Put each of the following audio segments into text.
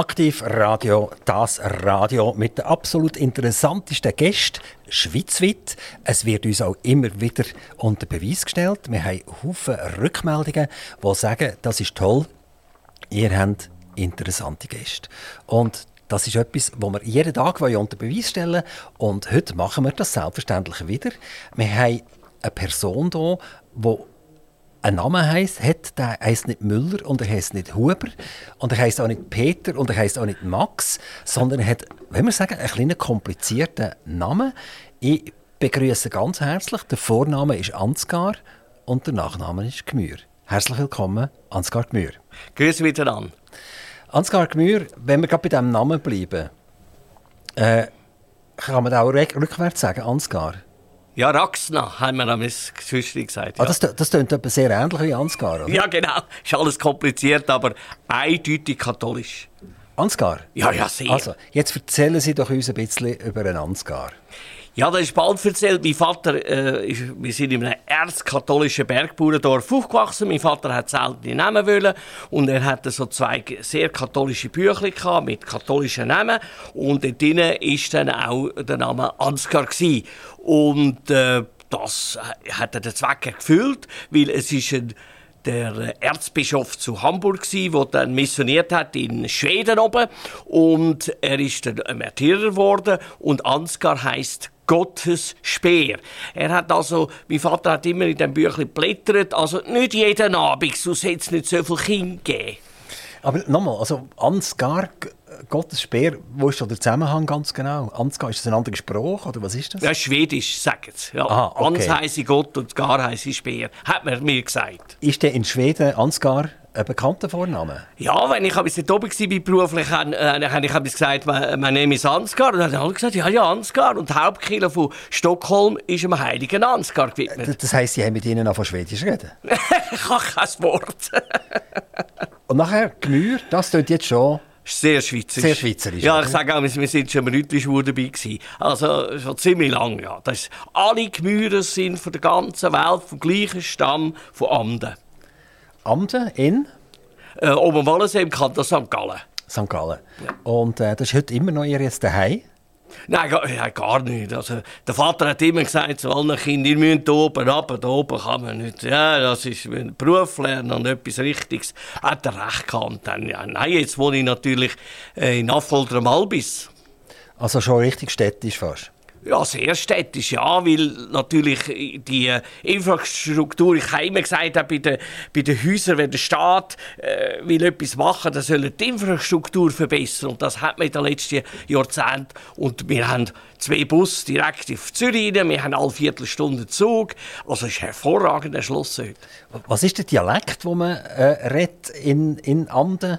Aktiv Radio, das Radio mit den absolut interessantesten Gästen, schweizweit. Es wird uns auch immer wieder unter Beweis gestellt. Wir haben Haufen Rückmeldungen, die sagen, das ist toll, ihr habt interessante Gäste. Und das ist etwas, was wir jeden Tag unter Beweis stellen Und heute machen wir das selbstverständlich wieder. Wir haben eine Person hier, die ein Name heisst, hat, der heisst nicht Müller und er heisst nicht Huber und er heisst auch nicht Peter und er heisst auch nicht Max, sondern er hat, wenn wir sagen, einen kleinen komplizierten Namen. Ich begrüße ganz herzlich. Der Vorname ist Ansgar und der Nachname ist Gmür. Herzlich willkommen, Ansgar Gmür. Grüße miteinander. Ansgar Gmür, wenn wir gerade bei diesem Namen bleiben, äh, kann man auch rückwärts sagen, Ansgar? Ja, Raxna, haben wir am Geschwister gesagt. Ja. Ah, das, das klingt aber sehr ähnlich wie Ansgar, oder? Ja, genau. Ist alles kompliziert, aber eindeutig katholisch. Ansgar? Ja, ja, sehr. Also, jetzt erzählen Sie doch uns ein bisschen über einen Ansgar. Ja, das ist bald erzählt. Mein Vater, äh, ist, wir sind in einem erzkatholischen Bergbauerndorf aufgewachsen. Mein Vater hat selten Namen wollen und er hatte so zwei sehr katholische Bücher gehabt, mit katholischen Namen und dort drinnen ist dann auch der Name Ansgar gewesen. Und äh, das hat er den Zweck erfüllt, weil es ist ein der Erzbischof zu Hamburg gsi, der dann missioniert hat in Schweden oben und er ist dann ein Märtyrer geworden und Ansgar heißt Gottes Speer. Er hat also, mein Vater hat immer in dem Büchlein blättert, also nicht jeden Abend, sonst hätte es nicht so viel Kinder gegeben. Aber nochmal, also Ansgar, Gottes Speer, wo ist da der Zusammenhang ganz genau? Ansgar, ist das ein anderer Spruch oder was ist das? Ja, Schwedisch, sagen sie. Ja. Aha, okay. Ans heisst Gott und Gar heisst Speer, hat man mir gesagt. Ist der in Schweden Ansgar ein bekannter Vorname? Ja, wenn ich ein bisschen oben war beruflich, habe äh, ich gesagt, mein, mein Name ist Ansgar. Und dann haben alle gesagt, ja, ja, Ansgar. Und die Hauptkirche von Stockholm ist dem heiligen Ansgar gewidmet. Das heisst, Sie haben mit Ihnen auch von Schwedisch reden? ich habe kein Wort. Und nachher, Gemür, das tut jetzt schon... Sehr schweizerisch. Sehr schweizerisch. Ja, ich sage auch, wir sind schon rütlich dabei gewesen. Also schon ziemlich lang, ja. Das ist, alle Gemüse sind von der ganzen Welt vom gleichen Stamm von Amden. Amden in? Äh, oben Wallensee im Kanton St. Gallen. St. Gallen. Ja. Und äh, das ist heute immer noch ihr jetzt daheim? Nein, gar, gar nicht. Also, der Vater hat immer gesagt zu allen Kindern, ihr müsst oben runter, hier oben kann man nicht. Ja, das ist ein Beruf lernen und etwas Richtiges. Hat er recht gehabt. Dann, ja, nein, jetzt wohne ich natürlich äh, in Affolter am Albis. Also schon richtig städtisch fast? Ja, sehr städtisch, ja, weil natürlich die Infrastruktur, ich habe immer gesagt, auch bei den, bei den Häusern, wenn der Staat äh, will etwas machen, dann soll die Infrastruktur verbessern. Und das hat man in den letzten Jahrzehnten. Und wir haben zwei Busse direkt auf Zürich, wir haben alle Viertelstunde Zug. Also es ist hervorragend erschlossen heute. Was ist der Dialekt, den man äh, redet in, in Anden?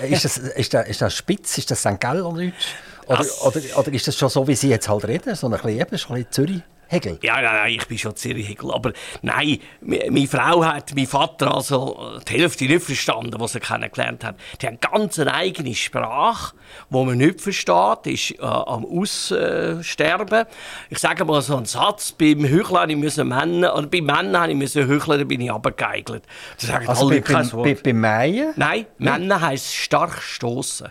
Äh, ist das, ist, das, ist das Spitz, ist das St. Gallerdeutsch? Oder, oder, oder, ist das schon so, wie Sie jetzt halt reden? So ein bisschen, eben, ein bisschen Zürich? Hegel? Ja, nein, nein, ich bin schon Zürich Hegel. Aber nein, meine Frau hat mein Vater also die Hälfte nicht verstanden, was er kennengelernt hat. Die haben ganz eine eigene Sprache, die man nicht versteht, ist äh, am Aussterben. Ich sage mal so einen Satz, beim Heucheln ich müssen Männer, oder beim Männern habe ich heucheln, dann bin ich. Das sagen also alle bei, bei, bei Meien? Nein, Männer heisst stark stoßen.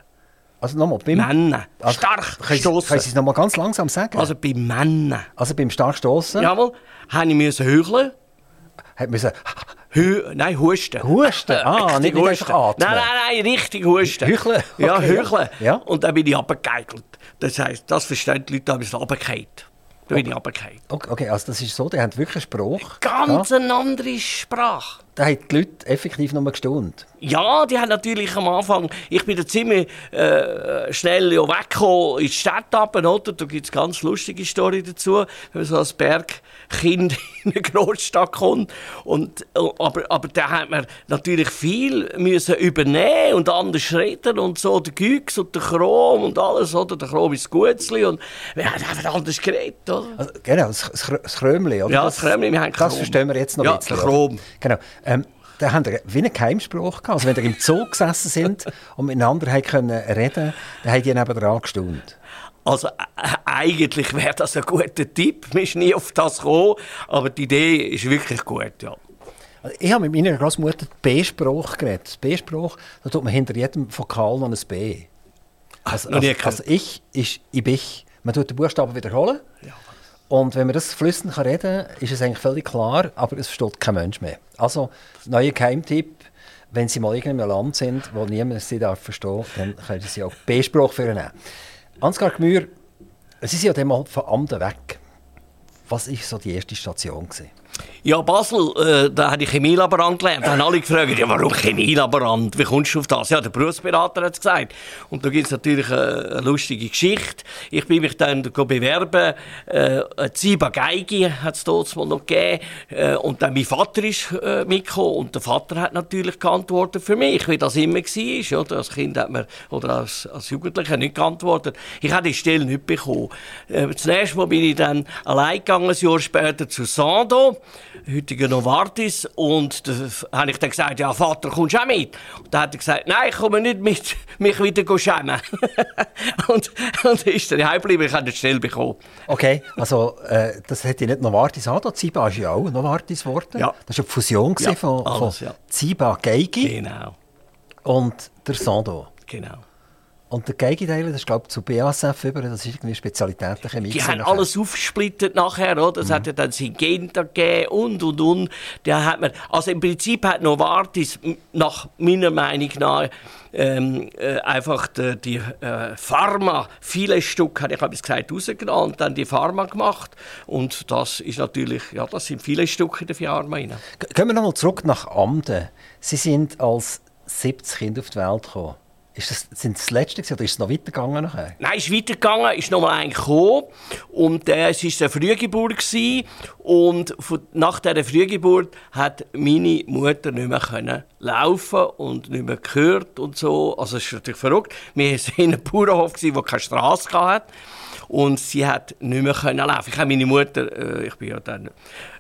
Also nochmal, beim... Männern. Also, stark stoßen. Können Sie es nochmal ganz langsam sagen? Also beim Männern. Also beim stark stoßen? Jawohl. Habe ich müssen heucheln. Hat müssen... Hü nein, husten. Husten? Ah, nicht, nicht einfach atmen. Nein, nein, nein, richtig husten. Heucheln? Okay. Ja, heucheln. Ja. Und dann bin ich abgegeigelt. Das heisst, das verstehen die Leute, da bin ich runtergefallen. Da bin ich runtergefallen. Okay, also das ist so, die haben wirklich Spruch. Ganz ja. eine andere Sprache. Da haben die Leute effektiv mal gestaunt. Ja, die haben natürlich am Anfang, ich bin da ziemlich äh, schnell ja weggekommen in die Stadt runter, Da gibt es ganz lustige Story dazu, wenn man so als Bergkind in eine Großstadt kommt. Und, aber, aber da hat man natürlich viel müssen übernehmen und anders reden und so, der Güx und der Chrom und alles, oder? Der Chrom ist Gutzli und wir haben einfach anders geredet, oder? Also, genau, das, das Chrömli, oder? Ja, das Chrömli, wir haben Chrom. Das verstehen wir jetzt noch ja, ein bisschen. Chrom. Genau. Ähm, da haben wir wie einen Geheimspruch gehabt. Also wenn ihr im Zoo gesessen sind und miteinander reden können reden, dann haben die nebenan gestaunt. Also äh, eigentlich wäre das ein guter Tipp. Wir sind nie auf das gekommen, aber die Idee ist wirklich gut, ja. Ich habe mit meiner Großmutter B-Spruch geredet. B-Spruch, da tut man hinter jedem Vokal noch ein B. Also, also, also ich ist ich bin. Man tut den Buchstaben wiederholen. Ja. Und wenn man das flüssend kann reden kann, ist es eigentlich völlig klar, aber es versteht kein Mensch mehr. Also, neuer Geheimtipp, wenn Sie mal in einem Land sind, wo niemand sie darf verstehen dann können Sie auch B-Spruch für nehmen. Ansgar Gmür, Sie sind ja dann mal von Amden weg. Was war so die erste Station? Gewesen? Ja, Basel, äh, da habe ich Chemielaborant gelernt. Da haben alle gefragt, ja, warum Chemielaborant? Wie kommst du auf das? Ja, der Berufsberater hat es gesagt. Und da gibt es natürlich eine, eine, lustige Geschichte. Ich bin mich dann bewerben. Äh, Ziba Geige hat es dort noch gegeben. Äh, und dann mein Vater ist äh, mitgekommen. Und der Vater hat natürlich geantwortet für mich, wie das immer war. Oder? Als Kind hat man, oder als, als Jugendlicher nicht geantwortet. Ich habe die Stelle nicht bekommen. Äh, zunächst mal bin ich dann allein gegangen, ein Jahr später zu Sando heutigen Novartis. Und da habe ich dann gesagt, ja, Vater, kommst du auch mit? Und dann hat er gesagt, nein, ich komme nicht mit, mich wieder schämen. und, und ist dann heimgeblieben, ich habe die Stelle bekommen. Okay, also äh, das hätte nicht Novartis an, Ziba ist ja auch Novartis geworden. Ja. Das war eine Fusion ja, von, alles, von ja. Ziba Geigi genau. und der Sando. Genau. Und der Gegenteil, das ist glaube ich zu BASF über, das ist irgendwie Spezialität der Chemie. Die haben nachher. alles aufgesplittet nachher, oder? Es mhm. hat ja dann Syngenta gegeben und und und. Der hat man, also im Prinzip hat Novartis nach meiner Meinung nach ähm, äh, einfach die, die äh, Pharma, viele Stück, habe ich glaube gesagt, rausgenommen und dann die Pharma gemacht. Und das ist natürlich, ja, das sind viele Stücke in der Pharma rein. Gehen wir nochmal zurück nach Amden. Sie sind als 70 Kinder auf die Welt gekommen. Ist das, sind das letzte oder ist es noch weitergegangen nachher? Nein, es ist weitergegangen, ist noch mal ein gekommen und äh, es war eine Frühgeburt gewesen, und von, nach dieser Frühgeburt hat meine Mutter nicht mehr können laufen und nicht mehr gehört und so. Also es ist natürlich verrückt. Wir waren in einem Bauernhof, der keine Straße hatte und sie hat nicht mehr können laufen. Ich habe meine Mutter, äh, ich bin ja dann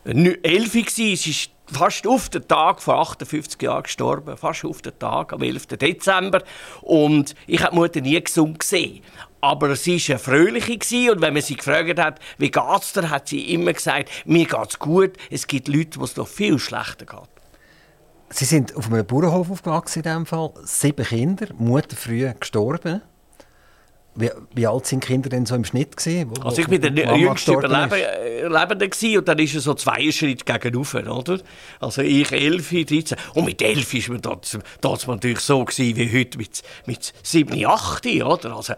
elf gewesen, sie ist fast auf den Tag vor 58 Jahren gestorben, fast auf den Tag, am 11. Dezember. Und ich habe die Mutter nie gesund gesehen. Aber sie war eine fröhliche und wenn man sie gefragt hat, wie geht's dir, hat sie immer gesagt, mir geht's gut, es gibt Leute, wo es noch viel schlechter geht. Sie sind auf einem Bauernhof aufgewachsen in diesem Fall, sieben Kinder, Mutter früh gestorben. Wie, wie, alt sind Kinder denn so im Schnitt gewesen? Wo, also ich bin der jüngste Überlebende gewesen, und dann ist er so zwei Schritte gegenüber, oder? Also ich 11, 13. Und mit 11 ist man dort, dort natürlich so gewesen, wie heute mit, mit 7, 8, oder? Also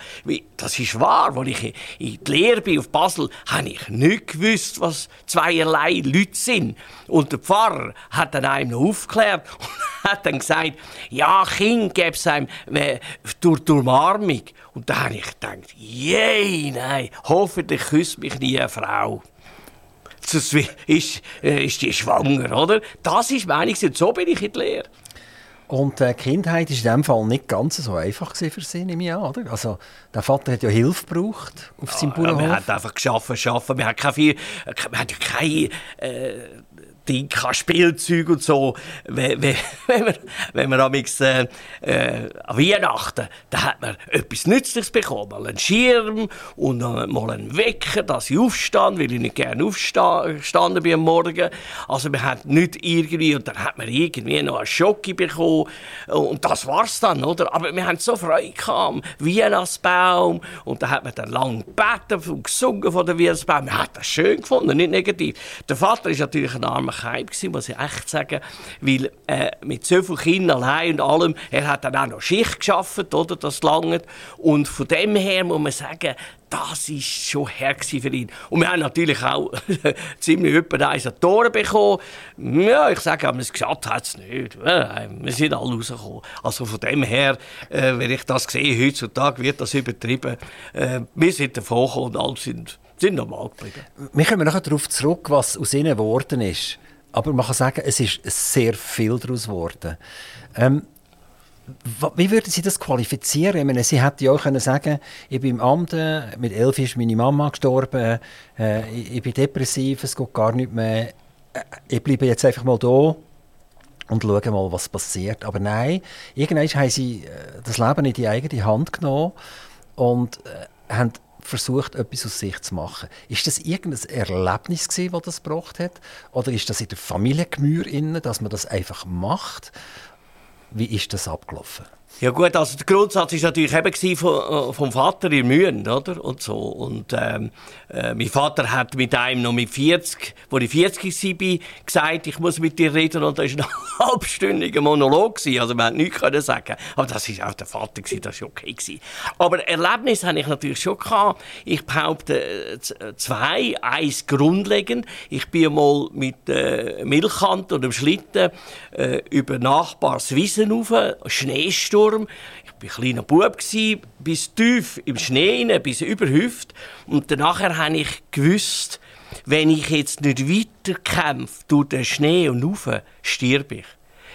das ist wahr. Als ich in die Lehre bin auf Basel, habe ich nicht gewusst, was zweierlei Leute sind. Und der Pfarrer hat dann einem noch aufgeklärt und hat dann gesagt, ja, Kind gäbe es einem äh, durch die Umarmung. Und da habe ich gedacht, je, nein, hoffentlich küsst mich nie eine Frau. Sonst ist, äh, ist die schwanger, oder? Das ist Meinung, so bin ich in der Lehre. Und die Kindheit war in diesem Fall nicht ganz so einfach für sie, nehme ich an, oder? Also, der Vater hat ja Hilfe gebraucht auf ja, seinem Bauernhof. Ja, wir haben einfach geschafft, geschafft. Wir haben keine, haben ja keine äh, Ding, Spielzeug und so. Wenn, wenn, man, wenn man amix, äh, äh, an Weihnachten, da hat man etwas Nützliches bekommen. Mal einen Schirm und mal einen Wecker, dass ich aufstand, weil ich nicht gerne aufgestanden bin am Morgen. Also man hat nicht irgendwie, und dann hat man irgendwie noch einen Schocke bekommen. Und das war's dann, oder? Aber wir haben so Freude gehabt Weihnachtsbaum. Und da hat man dann lange gebeten und gesungen von der Weihnachtsbaum. Man hat das schön gefunden, nicht negativ. Der Vater ist natürlich ein armer Hype gewesen, muss ich echt sagen, weil äh, mit so vielen Kindern allein und allem, er hat dann auch noch Schicht geschafft, oder, das lange. Und von dem her muss man sagen, das war schon her für ihn. Und wir haben natürlich auch ziemlich etwa eins Tore bekommen. Ja, ich sage, aber es geschafft hat es nicht. wir sind alle rausgekommen. Also von dem her, äh, wenn ich das sehe, heutzutage wird das übertrieben. Äh, wir sind davon gekommen und alle sind, sind normal geblieben. Wir kommen nachher darauf zurück, was aus ihnen geworden ist. Aber man kann sagen, es ist sehr viel daraus geworden. Ähm, wie würden Sie das qualifizieren? Ich meine, Sie hätten ja auch können sagen ich bin im Amt, mit elf ist meine Mama gestorben, äh, ich, bin depressiv, es geht gar nicht mehr. Äh, ich bleibe jetzt einfach mal da und schaue mal, was passiert. Aber nein, irgendwann haben Sie äh, das Leben in die eigene Hand genommen und äh, haben versucht, etwas aus sich zu machen. Ist das irgendein Erlebnis gewesen, das das gebracht hat? Oder ist das in der Familiengemür dass man das einfach macht? Wie ist das abgelaufen? Ja gut, also der Grundsatz war natürlich eben vom, äh, vom Vater in Mühen, oder? Und so. Und ähm, äh, mein Vater hat mit einem noch mit 40, wo ich 40 war, gesagt, ich muss mit dir reden. Und das war ein halbstündiger Monolog. Gewesen. Also man hat nichts können sagen. Aber das war auch der Vater, gewesen, das war okay. Gewesen. Aber Erlebnis hatte ich natürlich schon. Gehabt. Ich behaupte äh, zwei. Eins grundlegend. Ich bin mal mit äh, Milchkant und dem Schlitten äh, über Nachbars Wiesen rauf, Schneesturm Sturm. Ich war ein kleiner Bub, bis tief im Schnee, bis über Hüft. Und danach habe ich gewusst, wenn ich jetzt nicht weiterkämpfe durch den Schnee und rauf, stirb ich.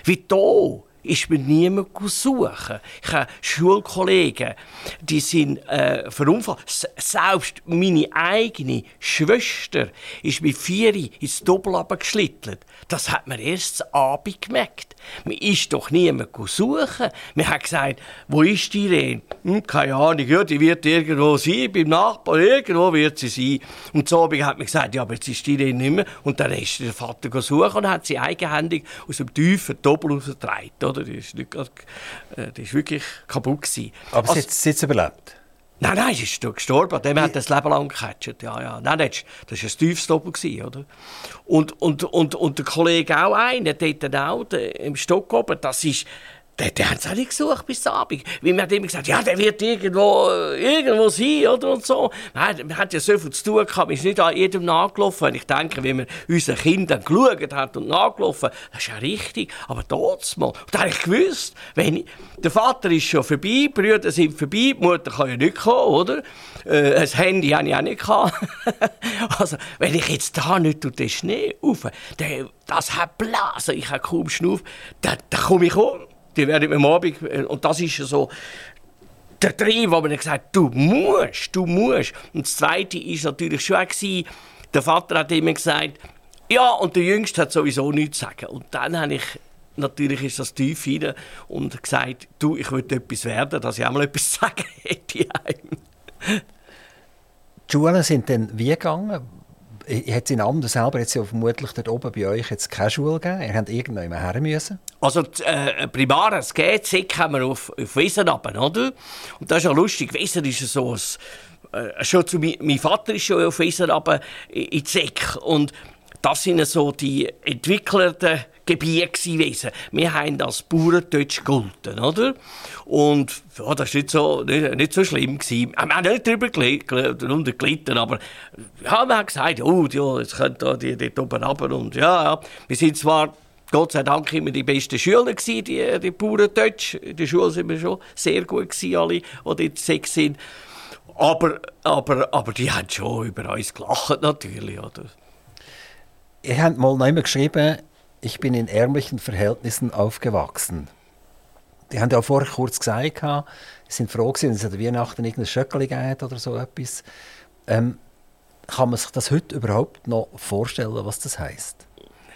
Wie da ist mir niemand suchen. Ich habe Schulkollegen, die sind äh, verunfallt. Selbst meine eigene Schwester ist mit vier ins Doppel geschlittert. Das hat man erst am Abend gemerkt. Man ist doch niemand suchen. Man hat gesagt, wo ist die denn? Hm, keine Ahnung, ja, die wird irgendwo sein, beim Nachbarn, irgendwo wird sie sein. Und so hat man gesagt, ja, aber jetzt ist die denn nicht mehr. Und dann ist der Vater suchen und hat sie eigenhändig aus dem tiefen Doppel rausgetragen oder? Die ist, nicht äh, die ist wirklich kaputt gewesen. Aber also, sie hat es überlebt? Nein, nein, sie ist gestorben. Dem hat das Leben lang gecatcht. Ja, ja. Nein, das war ein tiefes Doppel, oder? Und, und, und, und der Kollege auch einer, der dort auch der, im Stock oben, das ist der, der es auch nicht gesucht bis Abend. Weil man hat immer gesagt, ja, der wird irgendwo, irgendwo sein, oder? Und so. Man, man hat ja so viel zu tun gehabt, man ist nicht an jedem nachgelaufen. Und ich denke, wenn man unseren Kindern geschaut hat und nachgelaufen, das ist ja richtig. Aber trotzdem. Und da habe ich gewusst, wenn ich, der Vater ist schon vorbei, die Brüder sind vorbei, die Mutter kann ja nicht kommen, oder? Äh, ein Handy habe ich auch nicht gehabt. also, wenn ich jetzt da nicht durch den Schnee rauf, der, das hat Blasen, ich habe kaum Schnuff, da, da komme ich um die werden am Abend, äh, und das ist so der Dreh, wo man gesagt hat, du musst, du musst. Und das Zweite war natürlich schon, gewesen, der Vater hat immer gesagt, ja, und der Jüngste hat sowieso nichts zu sagen. Und dann habe ich, natürlich ist das tief rein und gesagt, du, ich will etwas werden, dass ich auch mal etwas zu sagen hätte. Die Schulen sind dann wie gegangen? Hat es in Amden selber jetzt ja vermutlich dort oben bei euch jetzt keine Schule gegeben? Ihr habt irgendwann her müssen? Also äh, primär, es geht, Sick haben wir auf, auf Wiesen runter, oder? Und das ist ja lustig, Wiesen ist so ein, äh, schon zu, mein Vater ist schon auf Wiesen runter in die Sick und das sind so die entwickelten Gebiete gewesen. Wir haben das Bauerndeutsch gelten, oder? Und ja, das war nicht so, nicht, nicht so schlimm. Gewesen. Wir haben nicht darüber gelitten, aber ja, wir haben gesagt, oh, ja, jetzt könnt ihr die dort oben runter. Und ja, ja, wir sind zwar Gott sei Dank immer die besten Schüler gewesen, die, die Bauerndeutsch. In der Schule sind wir schon sehr gut gewesen, alle, die dort sechs sind. Aber, aber, aber die haben schon über uns gelacht, natürlich, oder? Ihr habt mal noch geschrieben, ich bin in ärmlichen Verhältnissen aufgewachsen. Die haben ja auch vorher kurz gesagt, sie sind froh dass es an Weihnachten irgendein Schöckeli gibt oder so etwas. Ähm, kann man sich das heute überhaupt noch vorstellen, was das heißt?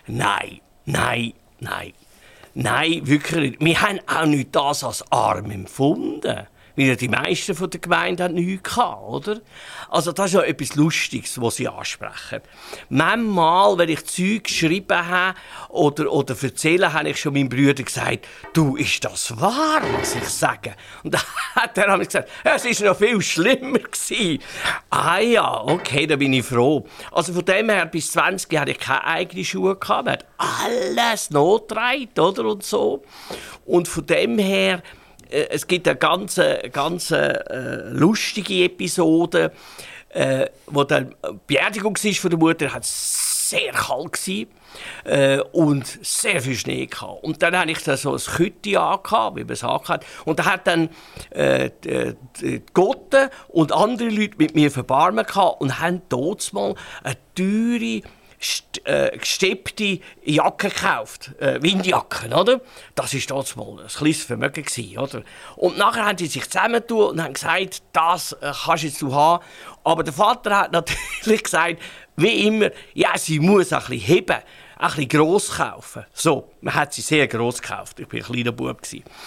Nein, nein, nein. Nein, wirklich nicht. Wir haben auch nicht das als arm empfunden weil die meisten von der Gemeinde haben nichts gehabt, oder? Also das ist ja etwas Lustiges, was sie ansprechen. Manchmal, wenn ich Zeug geschrieben habe oder, oder erzähle, habe ich schon meinem Bruder gesagt, du, ist das wahr, was ich sage? Und dann hat er gesagt, es ist noch viel schlimmer gewesen. Ah ja, okay, da bin ich froh. Also von dem her, bis 20 hatte ich keine eigene Schuhe gehabt. Man alles notgetragen, oder? Und so. Und von dem her, es gibt eine ganz, ganz äh, lustige Episode, äh, wo dann Beerdigung war von der Mutter, hat sehr kalt gewesen, äh, und sehr viel Schnee gehabt. Und dann hatte ich da so ein Kütti angehabt, wie man es hat. Und da hat dann äh, die, die Gotte und andere Leute mit mir verbarmen gehabt und haben dort mal eine teure äh, gesteppte Jacke gekauft, äh, Windjacken, oder? Das war damals mal ein kleines Vermögen, gewesen, oder? Und nachher haben sie sich zusammengetan und haben gesagt, das äh, kannst jetzt du haben. Aber der Vater hat natürlich gesagt, wie immer, ja, sie muss ein bisschen heben. Ein bisschen gross kaufen. So, man hat sie sehr gross gekauft. Ich war ein kleiner Bub.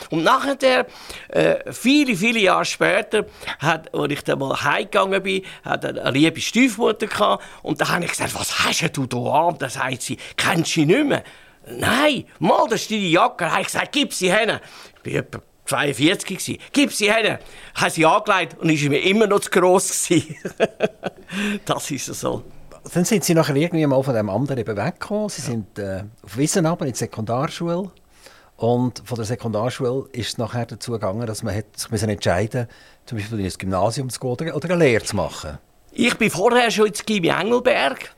Und nachher, äh, viele, viele Jahre später, hat, als ich dann mal heimgegangen bin, hat eine liebe Stiefmutter gehabt. Und da habe ich gesagt, was hast du da an? Da sagt sie, kennst du sie nicht mehr? Nein, mal, das ist deine Jacke. Da habe ich gesagt, gib sie hin. Ich bin etwa 42 gewesen. Gib sie her. Hat sie angelegt und ist mir immer noch zu gross das ist so. Dann sind Sie nachher irgendwie mal von dem anderen eben weggekommen. Sie ja. sind äh, auf Wissenabend in die Sekundarschule. Und von der Sekundarschule ist es nachher dazu gegangen, dass man sich entscheiden musste, zum Beispiel in ein Gymnasium zu gehen oder, oder eine Lehre zu machen. Ich bin vorher schon ins Gymnasium Engelberg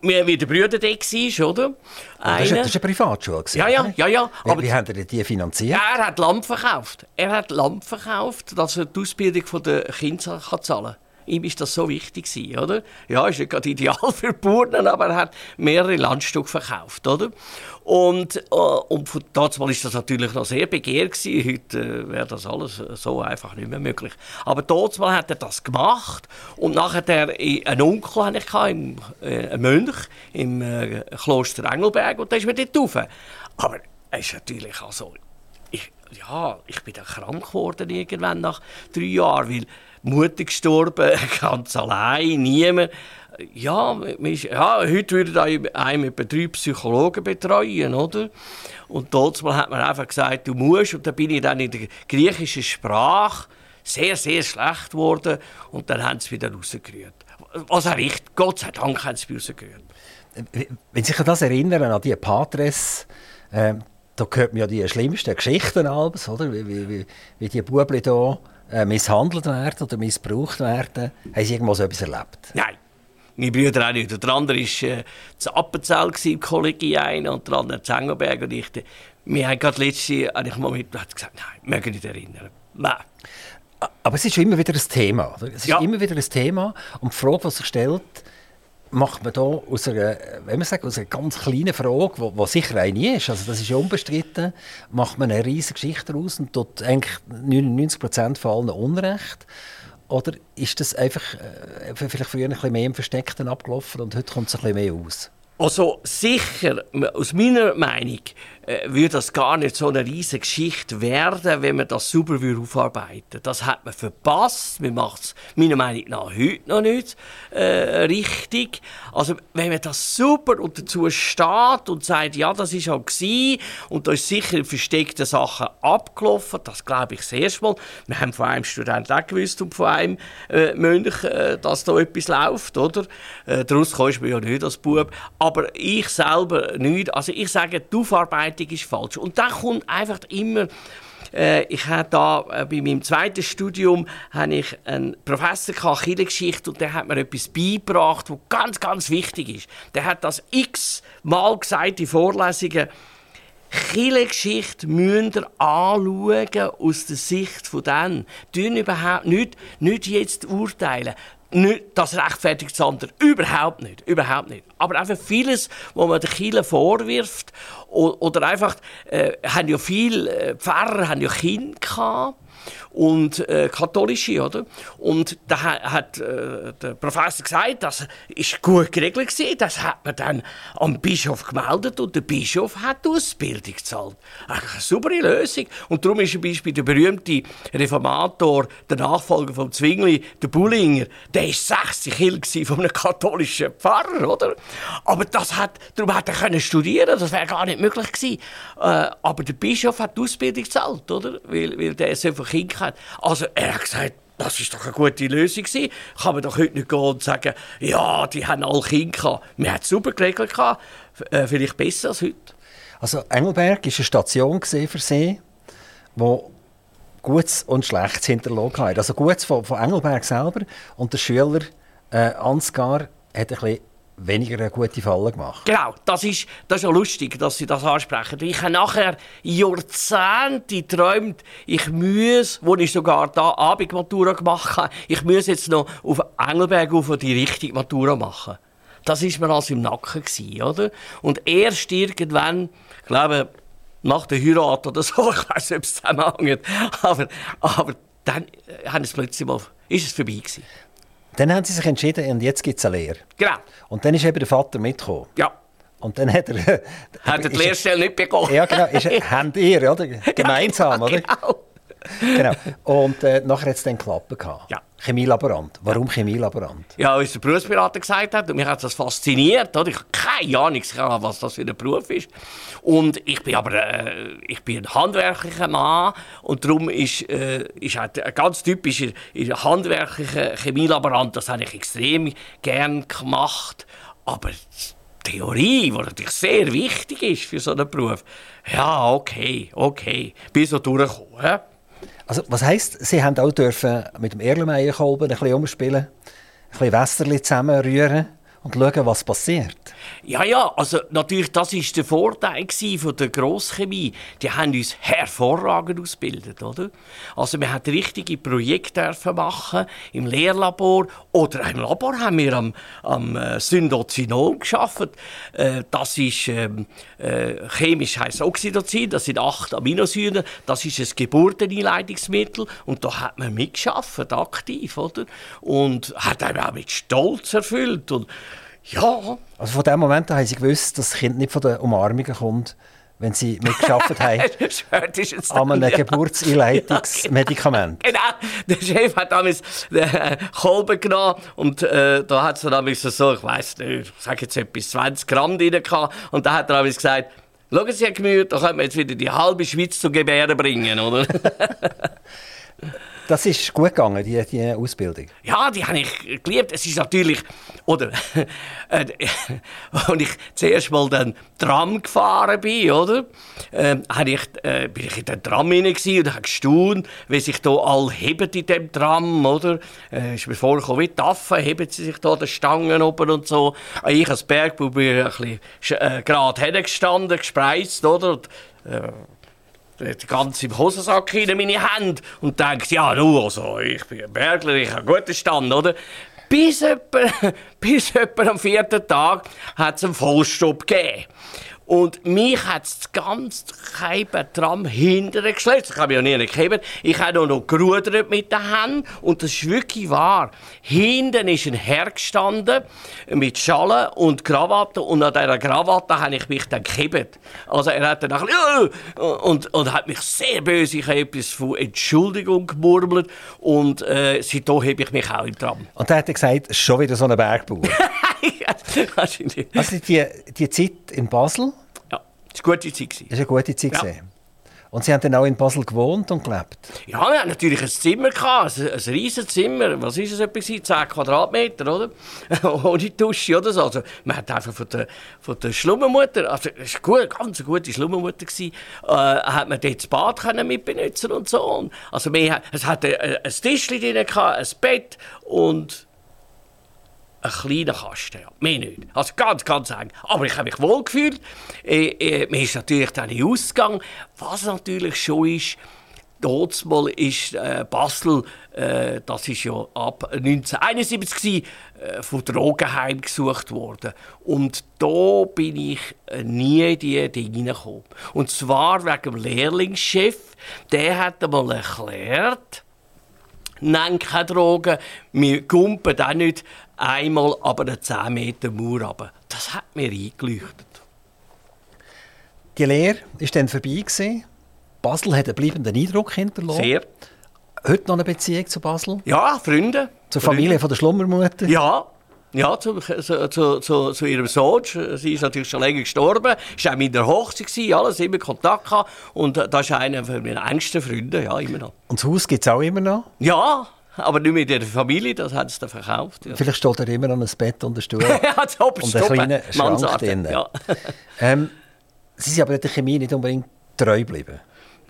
wir wie der Brüder da war, oder? Das war eine Privatschule. Ja, ja, ja. ja. Aber wie, wie haben die die finanziert? Er hat Lampen verkauft. Er hat Lampen verkauft, dass er die Ausbildung der Kinder zahlen kann. Ihm war das so wichtig, oder? Ja, ist nicht gerade ideal für Bauern, aber er hat mehrere Landstücke verkauft, oder? Und, äh, und von damals war das natürlich noch sehr begehrt gewesen. Heute äh, wäre das alles so einfach nicht mehr möglich. Aber damals hat er das gemacht und nachher der, einen Onkel hatte ich, im, äh, einen Mönch im äh, Kloster Engelberg und der ist mir dort rauf. Aber er ist natürlich also, ich, ja, ich bin dann krank geworden irgendwann nach drei Jahren, weil Mutter gestorben, ganz allein, niemand. Ja, ja, heute würden einem etwa drei Psychologen betreuen, oder? Und dort hat man einfach gesagt, du musst. Und dann bin ich dann in der griechischen Sprache sehr, sehr schlecht geworden. Und dann haben sie wieder rausgerührt. Was auch richtig, Gott sei Dank haben sie rausgerührt. Wenn Sie sich an das erinnern, an die Patres, äh, da hört man ja die schlimmsten Geschichten alles, oder? Wie, wie, wie, die Bubli hier äh, misshandelt werden oder missbraucht werden. Haben Sie irgendwas so etwas erlebt? Nein. Meine Brüder auch nicht. Der andere war äh, zu Appenzell im Kollegium und der andere zu Engelberg. Und ich, wir haben gerade letztes Jahr mal mit gesagt, nein, ich möchte nicht erinnern. Nein. Aber es ist immer wieder ein Thema. Oder? Es ist ja. immer wieder ein Thema. Und die Frage, die sich stellt, macht man da aus einer, wenn man sagt, aus einer ganz kleinen Frage, die sicher eine ist, also das ist ja unbestritten, macht man eine riesige Geschichte daraus und tut eigentlich 99 Prozent von allen Unrecht. Oder ist das einfach äh, vielleicht früher ein bisschen mehr im Versteckten abgelaufen und heute kommt es ein bisschen mehr aus? Also sicher, aus meiner Meinung, würde das gar nicht so eine riesige Geschichte werden, wenn man das sauber aufarbeiten Das hat man verpasst. Man macht es meiner Meinung nach heute noch nicht äh, richtig. Also wenn man das super und dazu steht und sagt, ja, das ist auch gewesen, und da ist sicher versteckte Sachen abgelaufen, das glaube ich das erste Mal. Wir haben von einem Studenten auch gewusst und von einem äh, Mönch, äh, dass da etwas läuft, oder? Äh, daraus kommst du ja nicht als Bub. Aber ich selber nicht. Also ich sage, die Aufarbeitung Bewertung ist falsch. Und da kommt einfach immer äh, ich habe da äh, bei meinem zweiten Studium habe ich einen Professor Kirchengeschichte und der hat mir etwas beigebracht, was ganz, ganz wichtig ist. Der hat das x-mal gesagt in Vorlesungen. Kirchengeschichte müsst ihr anschauen aus der Sicht von denen. Tun überhaupt nicht, nicht jetzt urteilen nicht, das rechtfertigt das andere. Überhaupt nicht. Überhaupt nicht. Aber einfach vieles, was man den Kindern vorwirft, oder einfach, äh, haben ja viele äh, Pfarrer haben ja Kinder gehabt, und äh, katholische, oder? Und da hat äh, der Professor gesagt, das ist gut geregelt gewesen. Das hat man dann am Bischof gemeldet und der Bischof hat die Ausbildung gezahlt. Eine super Lösung. Und darum ist zum Beispiel der berühmte Reformator, der Nachfolger von Zwingli, der Bullinger, der ist 60 Kilo von einem katholischen Pfarrer, oder? Aber das hat, darum hat er können studieren. Das wäre gar nicht möglich gewesen. Äh, aber der Bischof hat die Ausbildung gezahlt, oder? Weil, weil der so viel Kinder hat. Also er hat gesagt, das ist doch eine gute Lösung gewesen. Kann man doch heute nicht gehen und sagen, ja, die haben alle Kinder gehabt. Wir haben es super geregelt gehabt. Äh, vielleicht besser als heute. Also Engelberg war eine Station für Sie, wo Gutes und Schlechtes hinterlassen hat. Also Gutes von, von Engelberg selber und der Schüler äh, Ansgar hat ein bisschen weniger eine gute Falle gemacht. Genau, das ist, das ist ja lustig, dass Sie das ansprechen. Ich habe nachher Jahrzehnte geträumt, ich muss, wo ich sogar da Abendmatura gemacht habe, ich muss jetzt noch auf Engelberg auf die richtige Matura machen. Das ist mir also im Nacken gewesen, oder? Und erst irgendwann, ich glaube, nach der Heirat oder so, ich weiß nicht, ob es zusammenhängt, aber, aber dann äh, haben es plötzlich mal, ist es vorbei gewesen. Dann haben sie sich entschieden, und jetzt gibt es eine Lehre. Genau. Und dann ist eben der Vater mitgekommen. Ja. Und dann hat er... hat er die Lehrstelle nicht bekommen. Ja, genau. Ist, habt ihr, oder? Gemeinsam, ja, genau, oder? Genau. genau. Und äh, nachher hat es dann geklappt. Ja. Chemielaborant. Warum Chemielaborant? Ja, was der Berufsberater gesagt hat. Und mich hat das fasziniert. Oder? Ich habe keine Ahnung, was das für ein Beruf ist. Und ich bin aber äh, ich bin ein handwerklicher Mann. Und darum ist, äh, ist halt ein ganz typischer handwerklicher Chemielaborant. Das habe ich extrem gern gemacht. Aber Theorie, die natürlich sehr wichtig ist für so einen Beruf. Ja, okay, okay. Bin so durchgekommen. Also, was heisst, Sie haben auch dürfen mit dem Erlenmeyer-Kolben ein bisschen umspielen, ein bisschen Wässerchen zusammenrühren und schauen, was passiert? Ja, ja, also natürlich, das war der Vorteil von der Grosschemie. Die haben uns hervorragend ausgebildet, oder? Also wir haben richtige Projekte machen im Lehrlabor oder im Labor haben wir am, am äh, Syndozinom geschafft. Äh, das ist ähm, äh, chemisch heißt Oxytocin, das sind acht Aminosäuren, das ist ein Geburteneinleitungsmittel und da hat man mitgeschafft, aktiv, oder? Und hat einem auch mit Stolz erfüllt und ja. Also von dem Moment an haben Sie gewusst, dass das Kind nicht von den Umarmungen kommt, wenn Sie mitgearbeitet haben an einem ja. Geburtseinleitungsmedikament. Genau, der Chef hat damals den Kolben genommen und äh, da hat es dann so, ich weiß nicht, ich sage jetzt etwas, 20 Gramm drin gehabt und da hat er damals gesagt, schauen Sie, Herr Gemüt, da können wir jetzt wieder die halbe Schweiz zu Gebären bringen, oder? Das ist gut gegangen, die, die Ausbildung. Ja, die habe ich geliebt. Es ist natürlich, oder, äh, als ich zuerst mal dann Tram gefahren bin, oder, äh, ich, äh, bin ich in dem Tram hinein und habe gestaunt, wie sich da alle heben in dem Tram, oder. Äh, ist mir vorgekommen, wie Taffen heben sie sich da die Stangen oben und so. Ah, ich als Bergbau bin ein bisschen äh, gerade hergestanden, gespreizt, oder. Und, äh, die ganze im Hosensack in meine Hände und denkt, ja, du, also, ich bin ein Bergler, ich habe einen guten Stand, oder? Bis etwa, bis etwa am vierten Tag hat es einen Vollstopp gegeben. Und mich hat das ganze Tram hinterher geschleust. Ich habe ja nie gegeben. Ich habe noch gerudert mit den Händen. Und das ist wirklich wahr. Hinten ist ein Herr gestanden mit Schalen und Krawatte. Und an dieser Krawatte habe ich mich dann gekippt. Also er hat dann nachher, und, und hat mich sehr böse. Ich habe etwas von Entschuldigung gemurmelt. Und äh, seitdem habe ich mich auch im Tram. Und dann hat er gesagt, schon wieder so ein Bergbauer. also die, die Zeit in Basel? Ja, das war eine gute Zeit. Das war eine gute Zeit. Ja. Und Sie haben dann auch in Basel gewohnt und gelebt? Ja, wir hatten natürlich ein Zimmer, gehabt, ein, ein riesiges Zimmer. Was war es etwa? 10 Quadratmeter, oder? Ohne Dusche oder so. Also, man hat einfach von der, von der Schlummermutter, also es war eine ganz gute Schlummermutter, gewesen, äh, hat man dort das Bad können mitbenutzen und so. Also, wir, es hatte ein, ein Tischchen drin, ein Bett und ein kleiner Kasten, ja. mehr nicht. Also ganz, ganz eng. Aber ich habe mich wohl gefühlt. Äh, man ist natürlich dann in Ausgang. Was natürlich schon ist, Dort ist äh, Basel, äh, das ist ja ab 1971 gewesen, äh, von Drogen heimgesucht worden. Und da bin ich äh, nie die Dinge hineingekommen. Und zwar wegen dem Lehrlingschef. Der hat einmal erklärt, nein, keine Drogen, wir gumpen auch nicht einmal aber eine 10 Meter Mauer runter. Das hat mir eingeleuchtet. Die Lehre war dann vorbei. Gewesen. Basel hat einen bleibenden Eindruck hinterlassen. Sehr. Heute noch eine Beziehung zu Basel? Ja, Freunde. Zur Familie Freunde. von der Schlummermutter? Ja, ja, zu, zu, zu, zu, ihrem Sohn. Sie ist natürlich schon länger gestorben. Sie war auch mit der Hochzeit, alles immer Kontakt gehabt. Und das ist einer meiner engsten Freunde, ja, immer noch. Und das Haus gibt es auch immer noch? Ja, aber nicht mit der Familie, das haben sie dann verkauft. Ja. Vielleicht steht da immer noch ein Bett und ein Stuhl. ja, das und ein kleiner Schrank drin. Ja. ähm, sie sind aber der Chemie nicht unbedingt treu geblieben.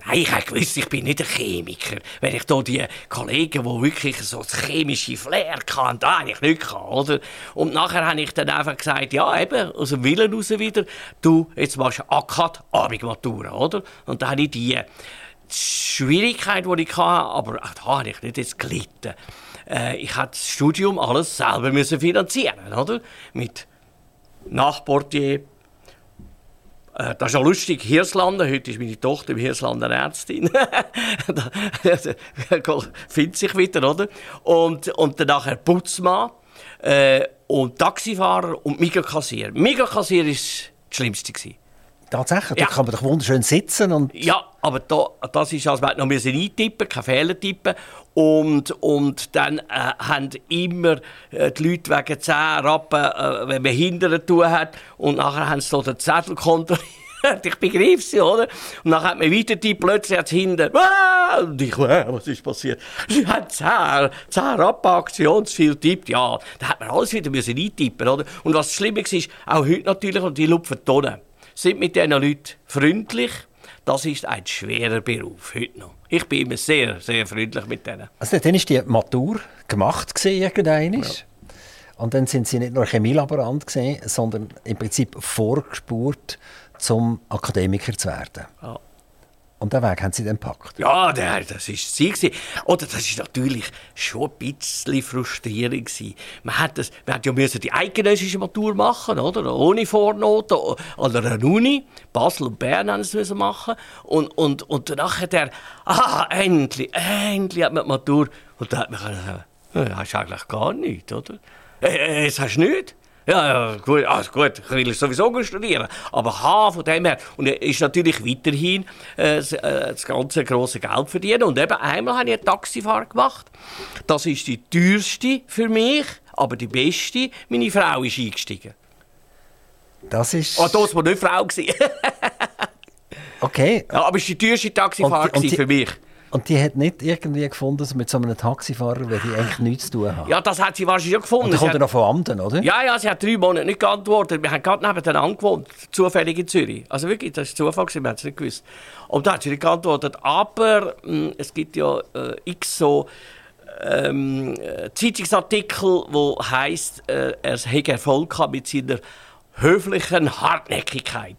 Nein, ich habe gewusst, ich bin nicht ein Chemiker. Wenn ich hier die Kollegen, die wirklich so das chemische Flair hatten, da habe ich nicht gehabt, oder? Und nachher habe ich dann einfach gesagt, ja, eben, aus dem Willen raus wieder, du, jetzt machst du ACAD, Abigmatura, oder? Und dann habe ich die Schwierigkeit, die ich hatte, aber auch da habe ich nicht jetzt gelitten. Äh, ich musste das Studium alles selber finanzieren, oder? Mit Nachportier. Äh, das ist auch lustig, Hirslanden, heute ist meine Tochter im Hirslanden Ärztin. findet sich wieder, oder? Und, und dann nachher Putzmann äh, und Taxifahrer und Mikrokassier. Mikrokassier ist das Schlimmste. Gewesen. Tatsächlich, ja. da kann man doch wunderschön sitzen und... Ja, aber da, das ist, als man noch eintippen keine Fehler tippen. Und, und dann äh, haben immer äh, die Leute wegen 10 Rappen, äh, wenn man hinterher tun hat, und nachher haben sie so den Zettel kontrolliert. ich begriff sie, oder? Und dann hat man weiter die plötzlich hat hinten, ah! und ich, äh, was ist passiert? Sie hat 10, 10 Rappen viel tippt. Ja, da hat man alles wieder müssen eintippen, oder? Und was Schlimme war, ist, auch heute natürlich, und die lupfen Tonnen, sind mit diesen Leuten freundlich, das ist ein schwerer Beruf, heute noch. Ich bin immer sehr, sehr freundlich mit denen. Also dann ist die Matur gemacht gewesen, ja. Und dann sind sie nicht nur Chemielaborant sondern im Prinzip vorgespurt, zum Akademiker zu werden. Ja. Und den Weg haben Sie dann gepackt? Ja, der, das war sie. Oder das war natürlich schon ein bisschen frustrierend. Das, man hat ja müssen die eidgenössische Matur machen, oder? Ohne Vornoten. Oder eine Uni. Basel und Bern haben es machen. Und, und, und danach hat er, ah, endlich, endlich hat man die Matur. Und dann hat man gesagt, hast du eigentlich gar nichts, oder? Äh, das hast du nicht. Ja, ja, gut, also gut, ich will sowieso studieren. Aber H von dem her. Und er ist natürlich weiterhin äh, das, äh, das ganze große Geld verdienen. Und eben einmal habe ich eine Taxifahrt gemacht. Das ist die teuerste für mich, aber die beste. Meine Frau ist eingestiegen. Das ist. Oh, das war nicht Frau. okay. Ja, aber es war die teuerste Taxifahrt und, und die, für mich. Und die hat nicht irgendwie gefunden, dass mit so einem Taxifahrer würde ich eigentlich nichts zu tun haben. Ja, das hat sie wahrscheinlich schon gefunden. Und dann kommt er noch von Amten, oder? Ja, ja, sie hat drei Monate nicht geantwortet. Wir haben gerade nebeneinander gewohnt, zufällig in Zürich. Also wirklich, das war Zufall, wir haben es nicht gewusst. Und da hat sie nicht geantwortet. Aber mh, hm, es gibt ja äh, x so ähm, Zeitungsartikel, wo heisst, äh, er hätte Erfolg mit seiner höflichen Hartnäckigkeit.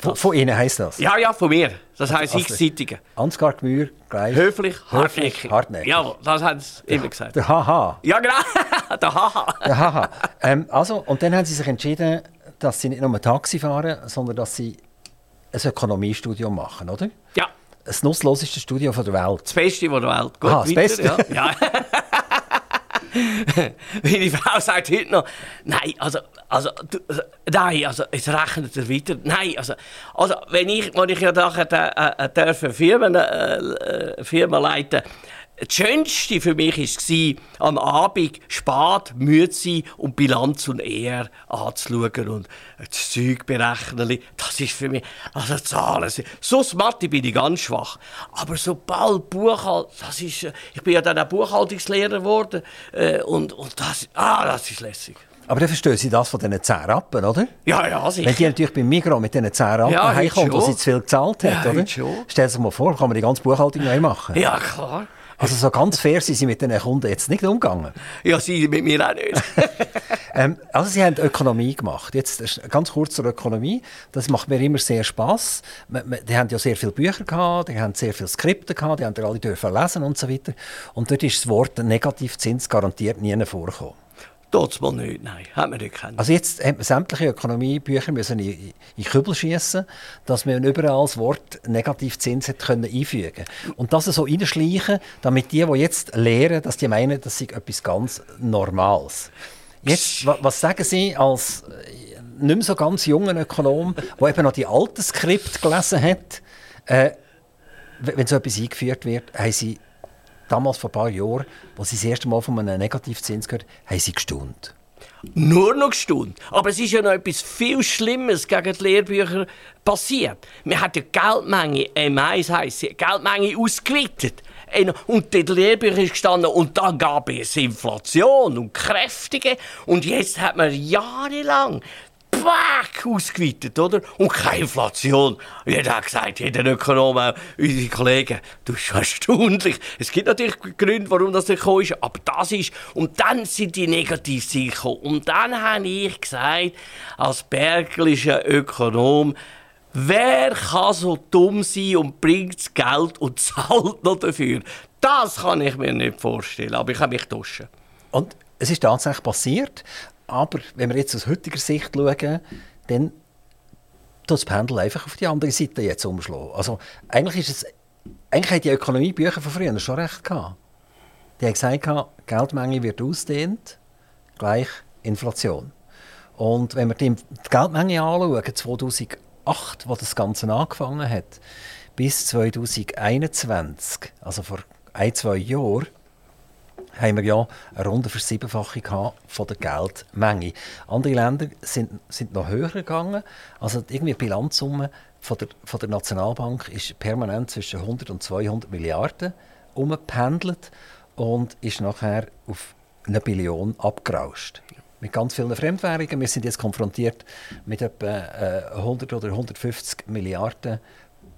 Von, von, Ihnen heisst das? Ja, ja, von mir. Das heisst also, X-Zeitige. Ansgar Gmür, gleich. Höflich, hartnäckig. hartnäckig. Ja, das haben sie immer gesagt. Der Haha. Ja, genau. der Haha. Der Haha. Ähm, also, und dann haben Sie sich entschieden, dass Sie nicht nur Taxi fahren, sondern dass Sie ein Ökonomiestudium machen, oder? Ja. Das nutzloseste Studio der Welt. Das Beste der Welt. Gut, Aha, das Beste? Ja. ja. Meine Frau sagt heute noch, nein, also, also, also, nein, also, es rechnet er weiter. Nein, also, also wenn ich, wenn ich ja nachher äh, äh, Firmen, äh, äh Firma leiten das Schönste für mich war, am Abend spät müde sein und Bilanz und Ehr anzuschauen und das Zeug berechnen. Das ist für mich, also Zahlen. So Mathe bin ich ganz schwach. Aber sobald Buchhaltung, das ist, ich bin ja dann auch Buchhaltungslehrer geworden äh, und, und das, ah, das ist lässig. Aber dann verstehen Sie das von diesen 10 Rappen, oder? Ja, ja, sicher. Wenn die natürlich beim Migros mit diesen 10 Rappen ja, heimkommt, wo sie zu viel gezahlt hat, ja, oder? Stell sich mal vor, kann man die ganze Buchhaltung neu machen. Ja, klar. Also so ganz fair sind Sie mit den Kunden jetzt nicht umgegangen? Ja, Sie mit mir auch nicht. ähm, also Sie haben Ökonomie gemacht. Jetzt ganz kurz zur Ökonomie. Das macht mir immer sehr Spass. Die haben ja sehr viele Bücher gehabt, die haben sehr viele Skripte gehabt, die haben alle dürfen lesen und so weiter. Und dort ist das Wort Negativzins garantiert nie vorgekommen. Dort mal nicht, nein, hat man nicht gekannt. Also jetzt haben wir sämtliche Ökonomiebücher müssen in, in Kübel schießen, dass man überall das Wort Negativzins hat können einfügen Und das so reinschleichen, damit die, die jetzt lehren, dass die meinen, das sei etwas ganz Normales. Jetzt, was sagen Sie als äh, nicht mehr so ganz junger Ökonom, der eben noch die alten Skript gelesen hat, äh, wenn so etwas eingeführt wird, haben Sie damals vor ein paar Jahren, als sie das erste Mal von einem Negativzins gehört haben sie gestaunt. Nur noch gestaunt. Aber es ist ja noch etwas viel Schlimmes gegen die Lehrbücher passiert. Man hat die Geldmenge, M1 heisst sie, Geldmenge ausgeweitet. Und die Lehrbücher ist gestanden und dann gab es Inflation und kräftige. Und jetzt hat man jahrelang Back ausgeweitet, oder? Und keine Inflation. Jeder hat gesagt, jeder Ökonom, auch unsere Kollegen, du bist erstaunlich. Es gibt natürlich Gründe, warum das nicht gekommen ist, aber das ist. Und dann sind die Negativziele gekommen. Und dann habe ich gesagt, als berglischer Ökonom, wer kann so dumm sein und bringt das Geld und zahlt noch dafür? Das kann ich mir nicht vorstellen, aber ich habe mich duschen. Und es ist tatsächlich passiert. Aber wenn wir jetzt aus heutiger Sicht schauen, dann das Pendel einfach auf die andere Seite jetzt umschlagen. Also eigentlich ist es, eigentlich hat die Ökonomiebücher von früher schon recht gehabt. Die haben gesagt, Geldmenge wird ausdehnt, gleich Inflation. Und wenn wir die Geldmenge anschauen, 2008, wo das Ganze angefangen hat, bis 2021, also vor ein, zwei Jahren, haben wir ja eine runde Versiebenfachung von der Geldmenge. Andere Länder sind, sind noch höher gegangen. Also irgendwie die Bilanzsumme von der, von der Nationalbank ist permanent zwischen 100 und 200 Milliarden umgependelt und ist nachher auf eine Billion abgerauscht. Mit ganz vielen Fremdwährungen. Wir sind jetzt konfrontiert mit etwa 100 äh, oder 150 Milliarden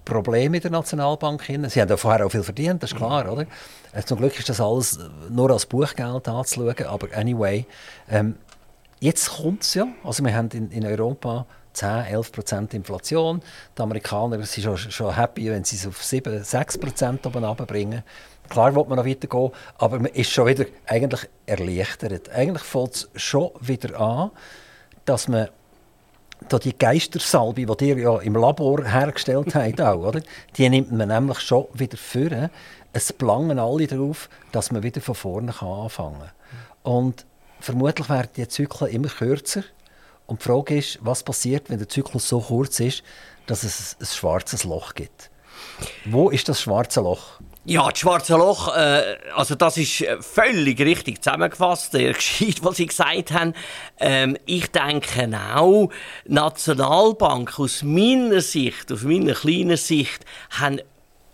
Probleme in der Nationalbank. Sie haben ja vorher auch viel verdient, das ist klar, oder? Äh, zum Glück ist das alles nur als Buchgeld anzuschauen, aber anyway, ähm, jetzt kommt es ja. Also wir haben in, in Europa 10, 11 Prozent Inflation. Die Amerikaner sind schon, schon happy, wenn sie es auf 7, 6 Prozent oben bringen. Klar will man noch weitergehen, aber man ist schon wieder eigentlich erleichtert. Eigentlich fängt es schon wieder an, dass man da die Geistersalbe, die ihr ja im Labor hergestellt habt, auch, oder? die nimmt man nämlich schon wieder vor. Es plangen alle darauf, dass man wieder von vorne anfangen kann. Und vermutlich werden die Zyklen immer kürzer. Und die Frage ist, was passiert, wenn der Zyklus so kurz ist, dass es ein schwarzes Loch gibt? Wo ist das schwarze Loch? Ja, das schwarze Loch, äh, also das ist äh, völlig richtig zusammengefasst, der Geschichte, was Sie gesagt haben. Ähm, ich denke auch, Nationalbank aus meiner Sicht, aus meiner kleinen Sicht, haben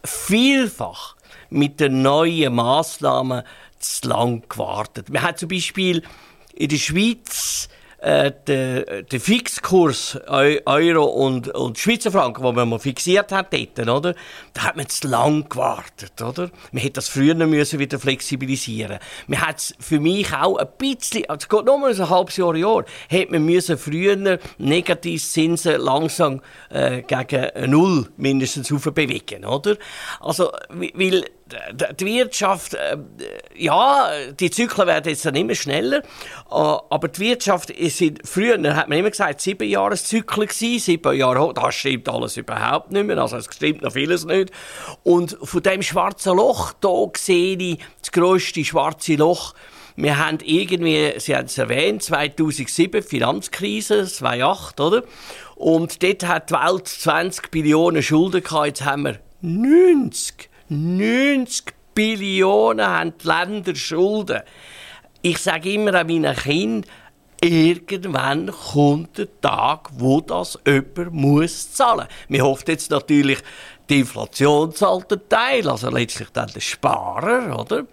vielfach mit den neuen Massnahmen zu lang gewartet. Wir haben zum Beispiel in der Schweiz äh, der, der Fixkurs Euro und, und Schweizer Franken, den man mal fixiert hat, dort, oder? da hat man zu lang gewartet. Oder? Man hätte das früher müssen wieder flexibilisieren Man hat für mich auch ein bisschen, also es geht nur mal ein halbes Jahr, Jahr, hätte man müssen früher Negativzinsen langsam äh, gegen Null mindestens bewegen, oder? Also, weil die Wirtschaft, äh, ja, die Zyklen werden jetzt dann immer schneller, äh, aber die Wirtschaft ist früher, hat man immer gesagt, sieben Jahreszyklen gewesen, sieben Jahre, das stimmt alles überhaupt nicht mehr, also es stimmt noch vieles nicht. Und von dem schwarzen Loch, da sehe ich das grösste schwarze Loch, wir haben irgendwie, Sie haben es erwähnt, 2007 Finanzkrise, 2008, oder? Und dort hat die Welt 20 Billionen Schulden gehabt, jetzt haben wir 90 90 Billionen haben die Länder Schulden. Ich sage immer an meinen Kindern, irgendwann kommt der Tag, wo das jemand muss zahlen muss. Wir hoffen jetzt natürlich, die Inflation zahlt den Teil, also letztlich dann der Sparer, oder?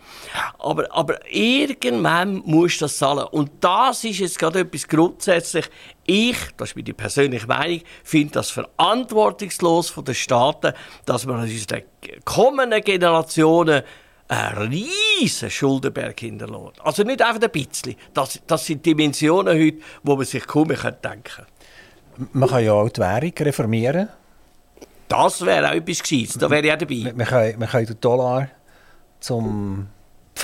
Aber, aber irgendwann muss das zahlen. Und das ist jetzt gerade etwas grundsätzlich. Ich, das ist meine persönliche Meinung, finde das verantwortungslos von den Staaten, dass man unseren kommenden Generationen einen riesen Schuldenberg hinterlässt. Also nicht einfach ein bisschen. Das, das sind Dimensionen heute, wo man sich kaum denken kann. Man kann ja auch die Währung reformieren. Das wäre auch etwas gewesen. Da wäre ich auch dabei. Wir, können, wir können den Dollar zum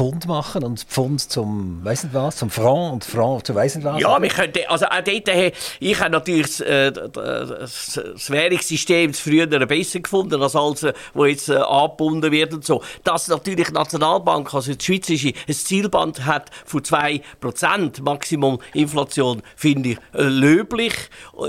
Pfund machen und Pfund zum, weiss nicht was, zum Franc und Franc zum weiss nicht was. Ja, wir könnten, also auch dort, ich habe natürlich das, äh, das, Währungssystem früher besser gefunden, als alles, was jetzt äh, angebunden wird und so. Dass natürlich die Nationalbank, also die Schweizerische, ein Zielband hat von 2% Maximum Inflation, finde ich äh, löblich.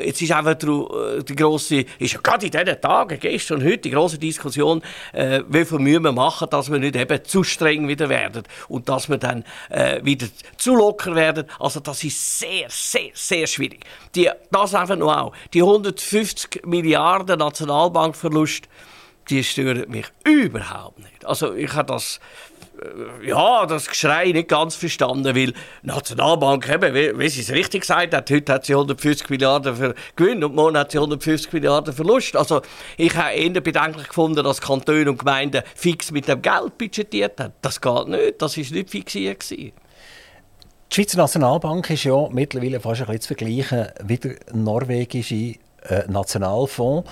Jetzt ist einfach der, die grosse, ist ja gerade in diesen Tagen, gestern und heute, die grosse Diskussion, äh, wie viel Mühe wir machen, dass wir nicht eben zu streng wieder werden werden und dass wir dann äh, wieder zu locker werden. Also das ist sehr, sehr, sehr schwierig. Die, das einfach nur auch. Die 150 Milliarden Nationalbankverlust, die stören mich überhaupt nicht. Also ich habe das ja, das Geschrei nicht ganz verstanden, weil die Nationalbank, eben, wie, wie sie es richtig gesagt hat, heute hat sie 150 Milliarden für Gewinn und morgen hat sie 150 Milliarden Verlust. Also ich habe eher bedenklich gefunden, dass Kantone und Gemeinden fix mit dem Geld budgetiert haben. Das geht nicht, das war nicht fixiert. Gewesen. Die Schweizer Nationalbank ist ja mittlerweile fast ein bisschen zu vergleichen wie der norwegische äh, Nationalfonds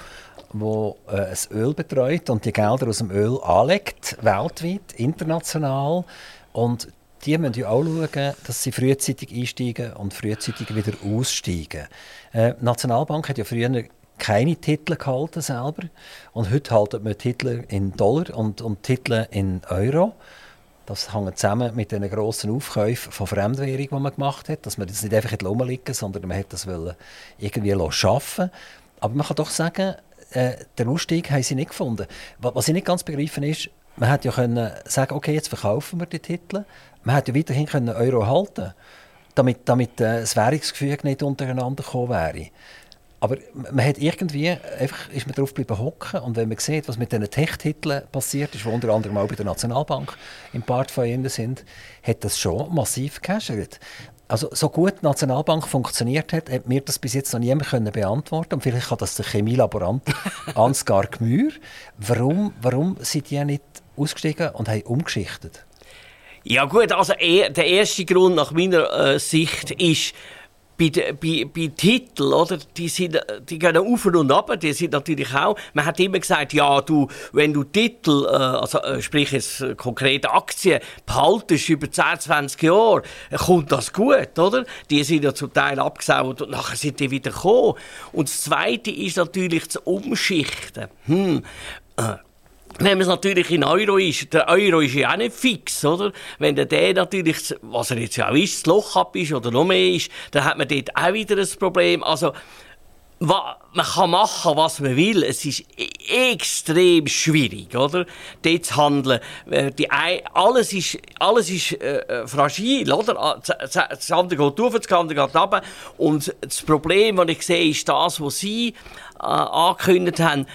wo äh, Öl betreut und die Gelder aus dem Öl anlegt, weltweit, international. Und die müssen ja auch schauen, dass sie frühzeitig einsteigen und frühzeitig wieder aussteigen. Äh, die Nationalbank hat ja früher keine Titel gehalten selber und heute halten wir Titel in Dollar und, und Titel in Euro. Das hängt zusammen mit den grossen Aufkäufen von Fremdwährung, die man gemacht hat. Dass man das nicht einfach rumliegen sondern man hat das irgendwie schaffen Aber man kann doch sagen, äh, den Ausstieg haben sie nicht gefunden. Was ich nicht ganz begreifen ist, man hätte ja können sagen, okay, jetzt verkaufen wir die Titel. Man hätte ja weiterhin können Euro halten, damit, damit äh, das Währungsgefüge nicht untereinander gekommen wäre. Aber man hat irgendwie einfach ist man darauf geblieben hocken und wenn man sieht, was mit diesen Tech-Titeln passiert ist, die unter anderem auch bei der Nationalbank im ihnen sind, hat das schon massiv gehäschert. Also so gut die Nationalbank funktioniert hat, hat mir das bis jetzt noch niemand können beantworten und vielleicht kann das der Chemielaborant Ansgar Gmür. Warum, warum sind die nicht ausgestiegen und haben umgeschichtet? Ja gut, also der erste Grund nach meiner äh, Sicht ist, bei, bei, bei Titeln, oder, die, sind, die gehen auf und ab, die sind natürlich auch, man hat immer gesagt, ja, du, wenn du Titel, äh, also äh, sprich jetzt äh, konkrete Aktien, behaltest über 10, 20 Jahre, kommt das gut, oder? Die sind ja zum Teil abgesaut und nachher sind die wieder gekommen. Und das Zweite ist natürlich das Umschichten. Hm, äh, wenn man es natürlich in Euro ist, der Euro ist ja auch nicht fix, oder? Wenn der, natürlich, was er jetzt ja auch ist, das Loch ab ist oder noch mehr ist, dann hat man dort auch wieder ein Problem. Also, man kann machen, was man will. Es ist e-, extrem schwierig, oder? Dort zu handeln. Äh, die, alles ist, alles ist äh, äh fragil, oder? Ah, das andere geht auf, das andere geht runter. Und das Problem, das ich sehe, ist das, was Sie äh, angekündigt haben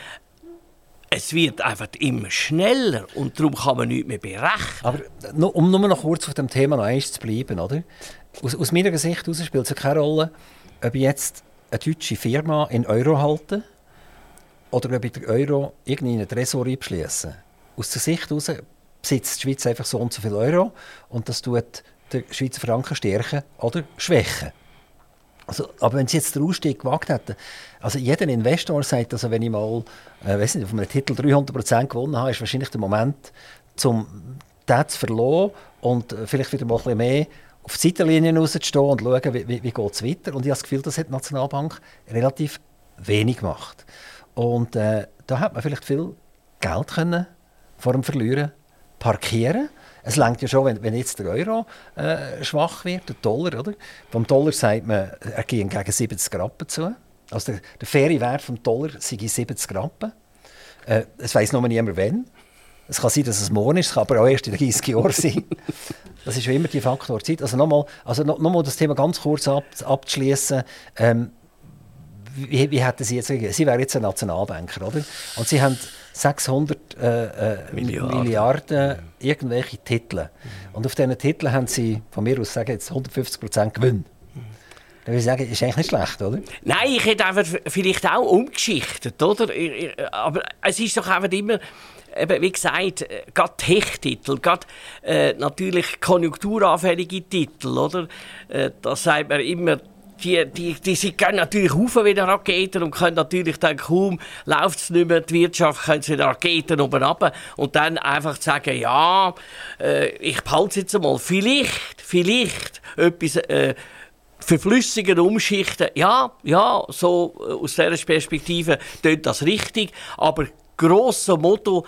es wird einfach immer schneller und darum kann man nichts mehr berechnen. Aber um nur noch kurz auf dem Thema noch eins zu bleiben, oder? Aus, aus meiner Sicht aus spielt es keine Rolle, ob ich jetzt eine deutsche Firma in Euro halte oder ob ich den Euro irgendwie in einen Tresor abschließe. Aus der Sicht heraus besitzt die Schweiz einfach so und so viel Euro und das tut den Schweizer Franken stärken oder schwächen. Also, aber wenn Sie jetzt den Ausstieg gewagt hätten, also jeder Investor sagt, also wenn ich mal, äh, weiß nicht, auf einem Titel 300% gewonnen habe, ist wahrscheinlich der Moment, um das zu verlieren und äh, vielleicht wieder mal ein bisschen mehr auf die Seitenlinien rauszustehen und schauen, wie, wie, wie geht es weiter. Und ich habe das Gefühl, das hat die Nationalbank relativ wenig gemacht. Und äh, da hat man vielleicht viel Geld können vor dem Verlieren parkieren es langt ja schon, wenn, wenn jetzt der Euro äh, schwach wird, der Dollar, oder? Vom Dollar sagt man, er geht gegen 70 Rappen zu. Also der, der faire Wert des Dollar sei 70 Rappen. Äh, es weiß nur niemand, wann. Es kann sein, dass es morgen ist, es kann aber auch erst in 30 Jahren sein. Das ist schon immer die Faktor Zeit. Also nochmal also noch, noch das Thema ganz kurz ab, abzuschließen. Ähm, wie, wie hätten Sie jetzt Sie wären jetzt ein Nationalbanker, oder? Und Sie haben 600 äh, äh, Milliarden. Milliarden. irgendwelche Titel. Mhm. Und auf diesen Titeln haben Sie, von mir aus sagen, jetzt 150 Prozent Gewinn. Dann würde ich sagen, ist eigentlich nicht schlecht, oder? Nein, ich hätte einfach vielleicht auch umgeschichtet, oder? Aber es ist doch einfach immer, eben, wie gesagt, gerade Tech-Titel, gerade äh, natürlich konjunkturanfällige Titel, oder? Äh, da sagt man immer, die, die, die sie gehen natürlich auf wie Raketen und können natürlich dann kaum läuft es nicht mehr, die Wirtschaft können sie Raketen oben runter und dann einfach sagen, ja, äh, ich behalte es jetzt einmal, vielleicht, vielleicht etwas äh, verflüssigen, umschichten, ja, ja, so äh, aus dieser Perspektive tut das richtig, aber grosso Motto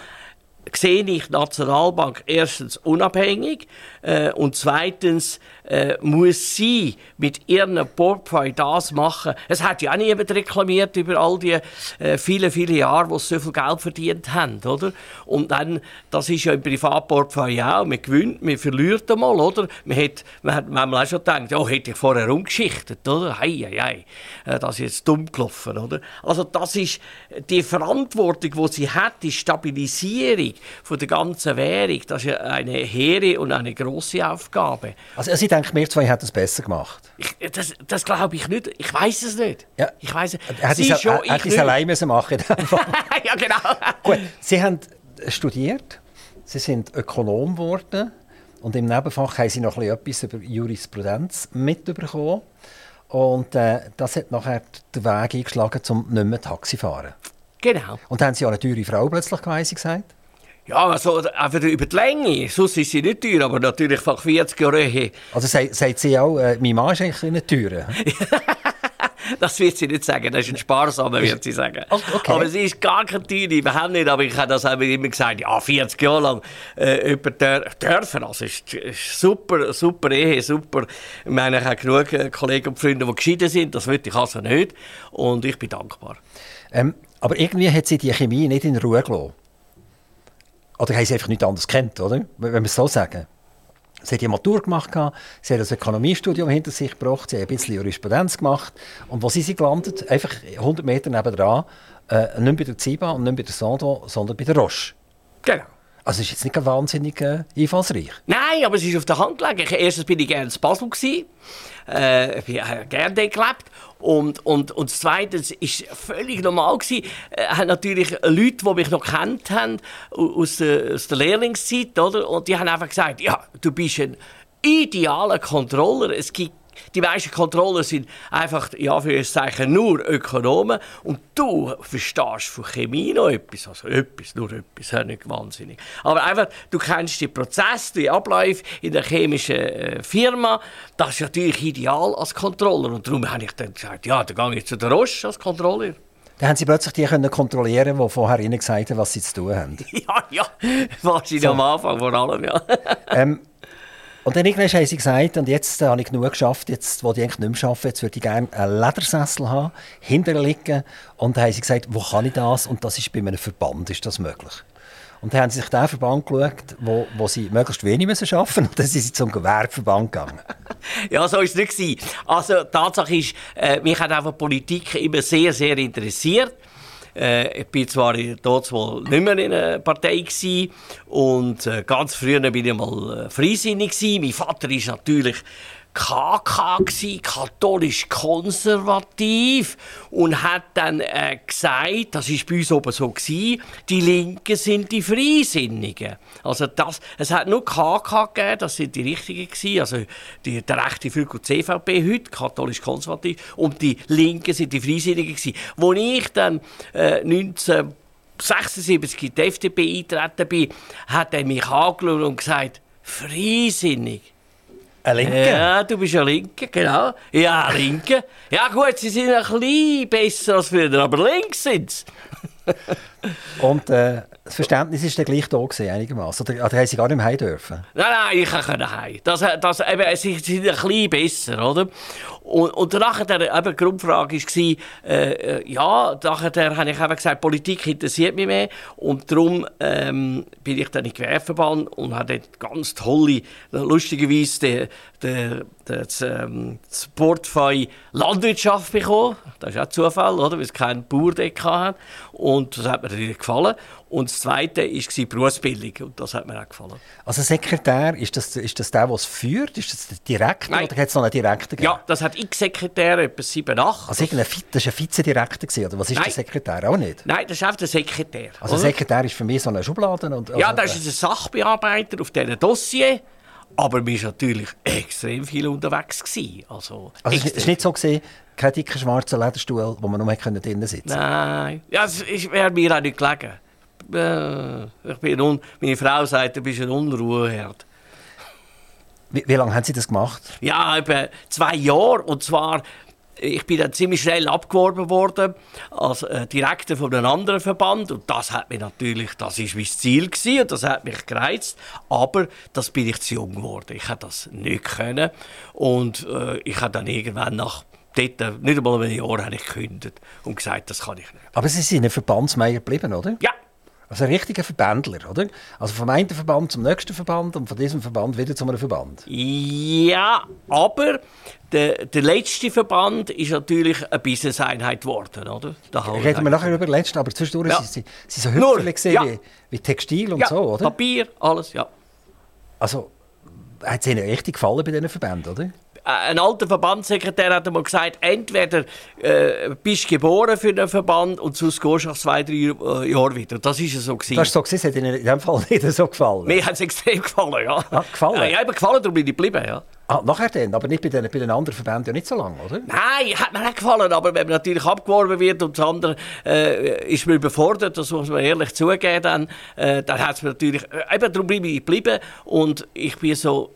sehe ich Nationalbank erstens unabhängig äh, und zweitens äh, muss sie mit ihrem Portfolio das machen. Es hat ja auch niemand reklamiert über all die äh, viele, viele Jahre, wo sie so viel Geld verdient haben, oder? Und dann, das ist ja im Privatportfolio auch, man gewinnt, man verliert einmal, oder? Man hat, man hat manchmal auch schon gedacht, ja, hätte ich vorher umgeschichtet, oder? Hei, hei, hei. Äh, das ist jetzt dumm gelaufen, oder? Also das ist die Verantwortung, die sie hat, die Stabilisierung von der ganzen Währung, das ist eine hehre und eine große Aufgabe. Also Sie denken, wir zwei hätten es besser gemacht? Ich, das das glaube ich nicht. Ich weiß es nicht. Ja. Ich weiß es. Hätte ich es allein müssen machen Ja, genau. Gut, Sie haben studiert, Sie sind Ökonom geworden und im Nebenfach haben Sie noch etwas über Jurisprudenz mitbekommen. Und äh, das hat nachher den Weg eingeschlagen, um nicht mehr Taxi zu fahren. Genau. Und dann haben Sie auch eine teure Frau plötzlich, gesagt? Ja, also einfach über die Länge. Sonst ist sie nicht teuer, aber natürlich von 40 Jahren her. Also sagt, sagt sie auch, äh, mein Mann ist eigentlich nicht teuer? Das wird sie nicht sagen, das ist ein Sparsamer, wird sie sagen. Okay. Aber sie ist gar keine teure, überhaupt nicht. Aber ich habe das immer gesagt, ja, 40 Jahre lang äh, über dürfen. Also, ist, ist super, super Ehe, super. Ich meine, ich habe genug äh, Kollegen und Freunde, die geschieden sind. Das würde ich also nicht. Und ich bin dankbar. Ähm, aber irgendwie hat sie die Chemie nicht in Ruhe gelassen. Oder haben sie einfach nicht anders kennt, oder? Wenn wir es so sagen. Sie hat die Matur gemacht, sie hat ein Ökonomiestudium hinter sich gebracht, sie hat ein bisschen Jurisprudenz gemacht. Und wo sie sind gelandet? Einfach 100 Meter nebenan, äh, nicht bei der Ziba und nicht bei der Sando, sondern bei der Roche. Genau. Also ist jetzt nicht wahnsinnig äh, einfallsreich. Nein, aber es ist auf der Hand gelegen. Erstens bin ich gerne in Basel. Äh, ich bin äh, gerne dort gelebt. Und, und, und zweitens war völlig normal. Gewesen. Äh, natürlich Leute, die mich noch kennt haben, aus der, aus der Lehrlingszeit, oder? Und die haben einfach gesagt, ja, du bist ein idealer Controller. Es gibt die meisten Kontrollen sind einfach, ja, für Zeichen nur Ökonomen. Und du verstehst von Chemie noch etwas. Also etwas, nur etwas, ja, nicht wahnsinnig. Aber einfach, du kennst die Prozesse, die Abläufe in der chemischen äh, Firma. Das ist natürlich ideal als Controller. Und darum habe ich dann gesagt, ja, dann gehe ich zu der Roche als Controller. Dann haben Sie plötzlich die können kontrollieren, die vorher Ihnen gesagt haben, was Sie zu tun haben. ja, ja, wahrscheinlich so. am Anfang vor allem, ja. ähm, und dann irgendwann haben sie gesagt, und jetzt äh, habe ich genug geschafft, jetzt will ich eigentlich nicht mehr arbeiten, jetzt würde ich gerne einen Ledersessel haben, hinterher liegen. Und dann haben sie gesagt, wo kann ich das? Und das ist bei einem Verband, ist das möglich. Und dann haben sie sich den Verband geschaut, wo, wo sie möglichst wenig müssen arbeiten müssen. Und dann sind sie zum Gewerbeverband gegangen. ja, so war es nicht. Also, Tatsache ist, äh, mich hat einfach Politik immer sehr, sehr interessiert. Äh, ich bin zwar dort wohl nicht mehr in einer Partei gewesen, und äh, ganz früher bin ich mal äh, freisinnig gewesen. Mein Vater ist natürlich KK gsi, katholisch konservativ und hat dann äh, gesagt, das ist bei uns oben so gsi, die Linken sind die Freisinnigen. Also das, es hat nur KK gegeben, das sind die richtigen gsi, also die, der rechte Flügel CVP heute, katholisch konservativ, und die Linken sind die Freisinnigen gsi. Wo ich dann äh, 19 76 in die FDP eingetreten bin, hat er mich angeschaut und gesagt, freisinnig. Ein Linke? Ja, du bist ein Linke, genau. Ja, Linke. Ja gut, sie sind ein bisschen besser als früher, aber links sind sie. Und äh, das Verständnis war dann gleich da gewesen, einigermaßen. Oder, oder haben sie gar nicht mehr heim dürfen? Nein, nein, ich kann heim. Das, das, eben, sie sind ein bisschen besser, oder? Und, und nachher, eben, die Grundfrage war, äh, äh, ja, nachher habe ich eben gesagt, Politik interessiert mich mehr. Und darum ähm, bin ich dann in Gewerbeverband und habe dort ganz tolle, lustigerweise den, den, das, ähm, das Portfolio Landwirtschaft bekommen. Das ist auch Zufall, oder? weil es keinen Bauer dort hatte. Und das hat mir natürlich gefallen. Und das Zweite war Berufsbildung. Und das hat mir auch gefallen. Also Sekretär, ist das, ist das der, der es führt? Ist das der Direktor Nein. oder hat es noch einen Direktor gegeben? Ja, das hat X-Sekretär, etwa 7, 8. Also das war ein Vizedirektor, oder was ist Nein. der Sekretär? Auch nicht? Nein, das ist einfach der Sekretär. Also oder? Sekretär ist für mich so eine Schublade? Und, also, ja, das ist ein Sachbearbeiter auf diesem Dossier. Aber wir waren natürlich extrem viel unterwegs. Gewesen. Also, also es war nicht so, gewesen, kein dicker schwarzer Lederstuhl, wo man nur drinnen sitzen konnte? Nein, ja, es wäre mir auch nicht gelegen. Äh, ich bin un meine Frau sagt, du bist ein Unruheherd. Wie, wie lange haben Sie das gemacht? Ja, etwa zwei Jahre. Und zwar ich bin dann ziemlich schnell abgeworben worden als äh, Direktor von einem anderen Verband und das hat mich natürlich, das ist mein Ziel gewesen, und das hat mich gereizt, aber das bin ich zu jung geworden. Ich hätte das nicht können und äh, ich habe dann irgendwann nach dort, nicht einmal ein Jahr habe ich gekündigt und gesagt, das kann ich nicht. Aber Sie sind ein Verbandsmeier geblieben, oder? Ja. Also ein richtiger Verbändler, oder? Also vom einen Verband zum nächsten Verband und von diesem Verband wieder zu einem Verband. Ja, aber der, der letzte Verband ist natürlich eine Business-Einheit geworden, oder? Da Reden wir nachher über den letzten, aber zwischendurch ja. sind sie so Hüpfel gesehen ja. wie, wie, Textil und ja, so, oder? Papier, alles, ja. Also, hat es Ihnen richtig gefallen bei diesen Verbänden, oder? Äh, ein alter Verbandssekretär hat einmal gesagt, entweder äh, bist du geboren für einen Verband und sonst gehst du nach zwei, drei äh, Jahren wieder. Das ist so gewesen. Das ist so gewesen, hat Ihnen in dem Fall nicht so gefallen? Mir hat es extrem gefallen, ja. Ah, gefallen? Ja, habe gefallen, darum bin ich geblieben, ja. Ah, nachher dann, aber nicht bei den, bei den anderen Verbänden ja nicht so lange, oder? Nein, hat mir nicht gefallen, aber wenn man natürlich abgeworben wird und das andere äh, ist mir überfordert, das muss man ehrlich zugeben, dann, äh, dann hat es mir natürlich, äh, eben darum bleibe ich geblieben und ich bin so,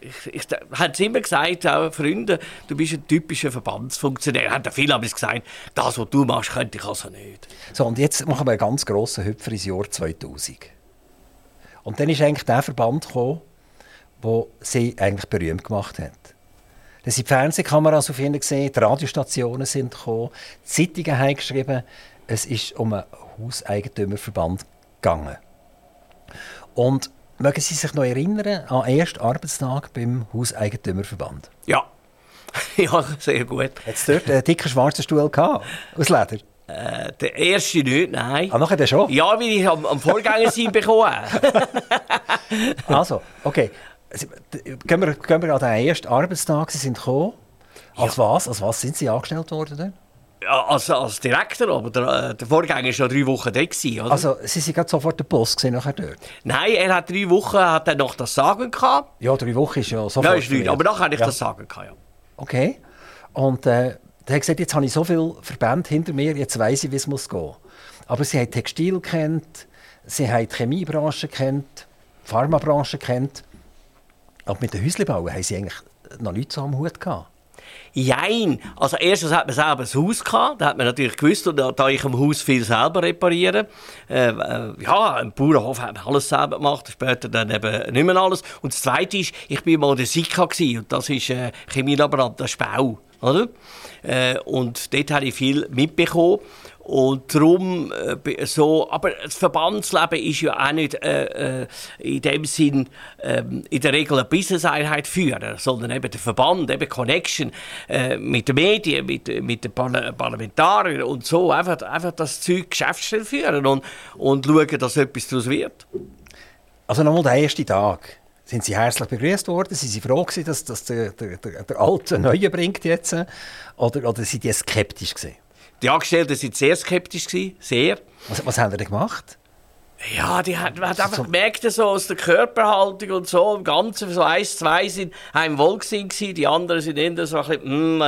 ich, ich, ich habe es immer gesagt, auch Freunde, du bist ein typischer Verbandsfunktionär, haben viele haben gesagt, das, was du machst, könnte ich also nicht. So, und jetzt machen wir einen ganz grossen Hüpfer ins Jahr 2000. Und dann ist eigentlich der Verband gekommen, wo sie eigentlich berühmt gemacht hat. Da sind die Fernsehkameras auf ihnen gesehen, die Radiostationen sind gekommen, die Zeitungen haben geschrieben, es ist um einen Hauseigentümerverband gegangen. Und mögen Sie sich noch erinnern an den ersten Arbeitstag beim Hauseigentümerverband? Ja, ja, sehr gut. Hat dort einen dicken schwarzen Stuhl gehabt, aus Leder? Äh, der erste nicht, nein. Ah, nachher der schon? Ja, weil ich am, am Vorgänger sein bekommen Also, okay. Gehen wir, gehen wir an den ersten Arbeitstag, Sie sind gekommen. Als ja. was? Als was sind Sie angestellt worden? Ja, als, als Direktor, aber der, äh, der Vorgänger war schon drei Wochen da. Gewesen, oder? Also, Sie waren sofort der Boss nachher dort? Nein, er hat drei Wochen hat er noch das Sagen gehabt. Ja, drei Wochen ist ja sofort. Nein, ist nicht, aber nachher hatte ich ja. das Sagen gehabt, ja. Okay. Und äh, er hat gesagt, jetzt habe ich so viele Verbände hinter mir, jetzt weiß ich, wie es muss gehen. Aber Sie haben Textil kennt, Sie haben die Chemiebranche kennt, Pharmabranche kennt. Aber mit den Häuslebauern haben sie eigentlich noch nichts am Hut gehabt. Jein. Also erstens hat man selber ein Haus gehabt. Da hat man natürlich gewusst, da ich im Haus viel selber reparieren. Äh, äh, ja, im Bauernhof hat man alles selber gemacht. Später dann eben nicht mehr alles. Und das Zweite ist, ich war mal in der Sika und das ist äh, Chemielaborant, das ist Bau. Oder? Äh, und dort habe ich viel mitbekommen. Und darum äh, so, aber das Verbandsleben ist ja auch nicht äh, äh, in dem Sinn äh, in der Regel eine Business-Einheit führen, sondern eben der Verband, eben Connection äh, mit den Medien, mit, mit den Parla Parlamentariern und so, einfach, einfach das Zeug Geschäftsstelle führen und, und schauen, dass etwas daraus wird. Also nochmal der erste Tag. Sind Sie herzlich begrüßt worden? Sind Sie froh gewesen, dass, dass der, der, der, der Alte Neue bringt jetzt? Oder, oder sind Sie skeptisch gewesen? Die Angestellten waren sehr skeptisch, sehr. Was, was haben Sie denn gemacht? Ja, die hat, man hat einfach gemerkt, so aus der Körperhaltung und so, im Ganzen, so eins, zwei sind einem wohlgesinnt gewesen, die anderen sind eher so ein bisschen, mm,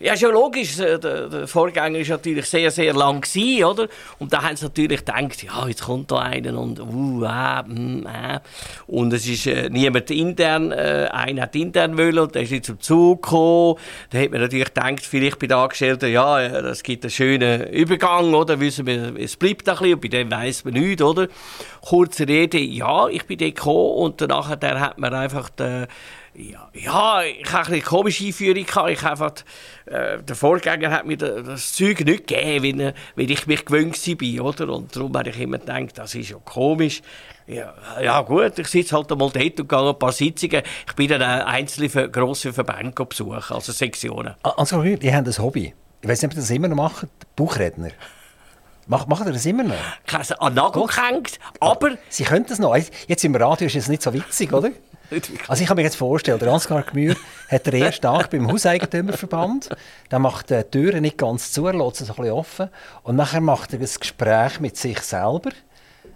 ja, ist ja logisch, der, der Vorgänger war natürlich sehr, sehr lang gewesen, oder? Und da haben sie natürlich gedacht, ja, jetzt kommt da einer und, uh, äh, mm, äh. Und es ist äh, niemand intern, äh, einer hat intern wollen und der ist nicht zum Zug gekommen. Da hat man natürlich gedacht, vielleicht bei den Angestellten, ja, das gibt einen schönen Übergang, oder? Wissen wir, es bleibt ein bisschen, und bei dem weiss man nichts, oder? Kurze Rede, ja, ich bin dort gekommen und danach hat man einfach den, ja, ja, ich hatte eine komische Einführung. Gehabt. Ich einfach, äh, der Vorgänger hat mir das Zeug nicht gegeben, wie ich mich gewöhnt war. Oder? Und darum habe ich immer gedacht, das ist ja komisch. Ja, ja gut, ich sitze halt einmal dort und gehe ein paar Sitzungen. Ich bin dann einzelne grosse Verbände besuchen, also Sektionen. Also, ihr habt ein Hobby. Ich weiß nicht, ob ihr das immer noch macht, Buchredner. Mach, machen das immer noch? Es an Nagel gehängt, aber... Sie können das noch. Jetzt im Radio ist es nicht so witzig, oder? Also ich kann mir jetzt vorstellen, der Ansgar Gmür hat den ersten Tag beim Hauseigentümerverband. Der macht die Türen nicht ganz zu, er lässt sie ein bisschen offen. Und nachher macht er ein Gespräch mit sich selber.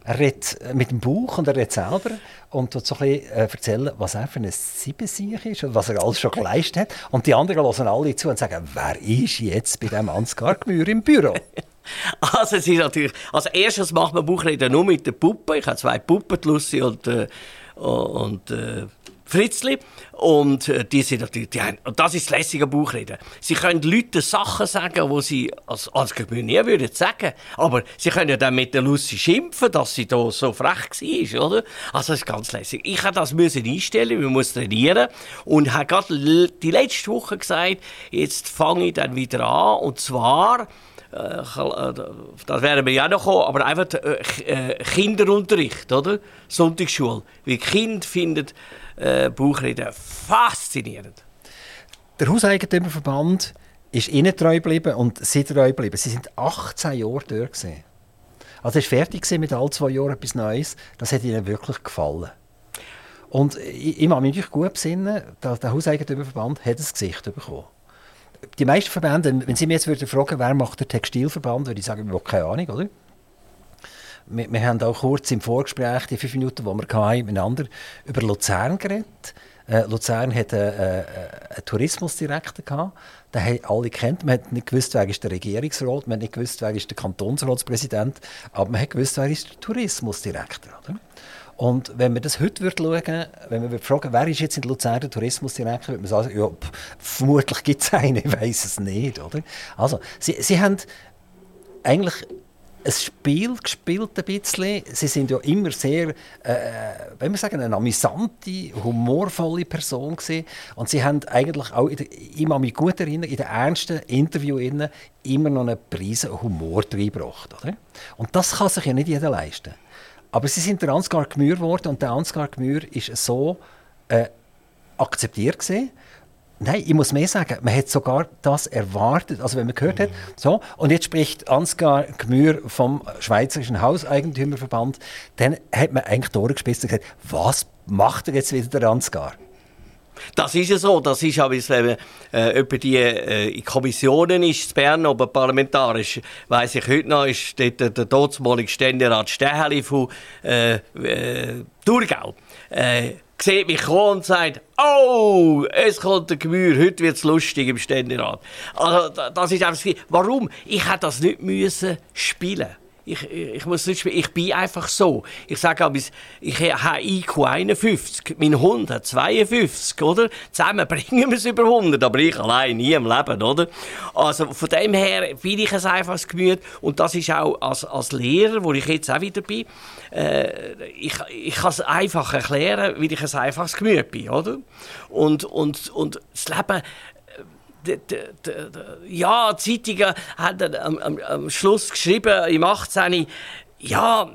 Er redet äh, mit dem Buch und er redet selber und so ein bisschen äh, erzählen, was er für ein Siebensieg ist und was er alles schon geleistet hat. Und die anderen hören alle zu und sagen, wer ist jetzt bei dem Ansgar Gmür im Büro? Also es ist natürlich, als erstes macht man Buchreden nur mit den Puppen. Ich habe zwei Puppen, Lucy und, äh, und äh, Fritzli. Und äh, die sind natürlich, die haben, und das ist das lässige Buchreden. Sie können Leuten Sachen sagen, die sie als, als nie würden sagen. Aber sie können ja dann mit der Lucy schimpfen, dass sie da so frech war, oder? Also das ist ganz lässig. Ich habe das müssen einstellen, wir müssen trainieren. Und habe gerade die letzte Woche gesagt, jetzt fange ich dann wieder an. Und zwar das werden wir ja noch kommen, aber einfach Kinderunterricht, oder? Sonntagsschule. Wie Kind findet äh, Buchreden faszinierend. Der Hauseigentümerverband ist ihnen treu geblieben und sie treu geblieben. Sie sind 18 Jahre dort. Gewesen. Also ist fertig mit all zwei Jahren etwas Neues. Das hat ihnen wirklich gefallen. Und ich, ich mich gut besinnen, der Hauseigentümerverband hat ein Gesicht bekommen die meisten Verbände, wenn Sie mich jetzt würden fragen, wer macht den Textilverband, würde ich sagen, ich habe keine Ahnung, oder? Wir, wir haben auch kurz im Vorgespräch, die fünf Minuten, die wir hatten, miteinander über Luzern geredet. Äh, Luzern hatte äh, äh, einen Tourismusdirektor gehabt. Den haben alle kennt. Man hat nicht gewusst, wer ist der Regierungsrat, man hat nicht gewusst, wer ist der Kantonsratspräsident, aber man hat gewusst, wer ist der Tourismusdirektor. Oder? Und wenn wir das heute schauen würden, wenn wir fragen, wer ist jetzt in Luzern der Tourismusdirektor, würde man sagen, ja, pff, vermutlich gibt es einen, ich weiß es nicht. Oder? Also, sie, sie haben eigentlich ein Spiel gespielt ein bisschen. Sie sind ja immer sehr, äh, wenn wir sagen, eine amüsante, humorvolle Person gewesen. Und sie haben eigentlich auch, der, ich kann mich gut erinnern, in den ernsten Interviews immer noch einen Preis Humor reingebracht. Oder? Und das kann sich ja nicht jeder leisten. Aber sie sind der Ansgar Gmür geworden und der Ansgar Gmür ist so äh, akzeptiert gesehen. Nein, ich muss mehr sagen, man hat sogar das erwartet. Also wenn man gehört hat, so, und jetzt spricht Ansgar Gmür vom Schweizerischen Hauseigentümerverband, dann hat man eigentlich durchgespitzt und gesagt, was macht er jetzt wieder der Ansgar? Das ist ja so. Das ist auch, wenn äh, über die äh, in Kommissionen ist, in Bern, aber parlamentarisch, weiss ich heute noch, ist dort der, der dortmalige Ständerat Stäheli von äh, äh, Thurgau. Äh, sieht mich kommen und sagt, oh, es kommt der Gemüse, heute wird es lustig im Ständerat. Also, das ist einfach, warum? Ich hätte das nicht müssen spielen ich, ich muss nicht spielen. Ich bin einfach so. Ich sage aber, ich habe IQ 51, mein Hund hat 52, oder? Zusammen bringen wir es über 100, aber ich allein nie im Leben, oder? Also von dem her bin ich ein einfaches Gemüt und das ist auch als, als Lehrer, wo ich jetzt auch wieder bin, äh, ich, ich kann es einfach erklären, wie ich ein einfaches Gemüt bin, oder? Und, und, und das Leben ja, die Zeitungen haben am, am, am Schluss geschrieben, im 18. Ja,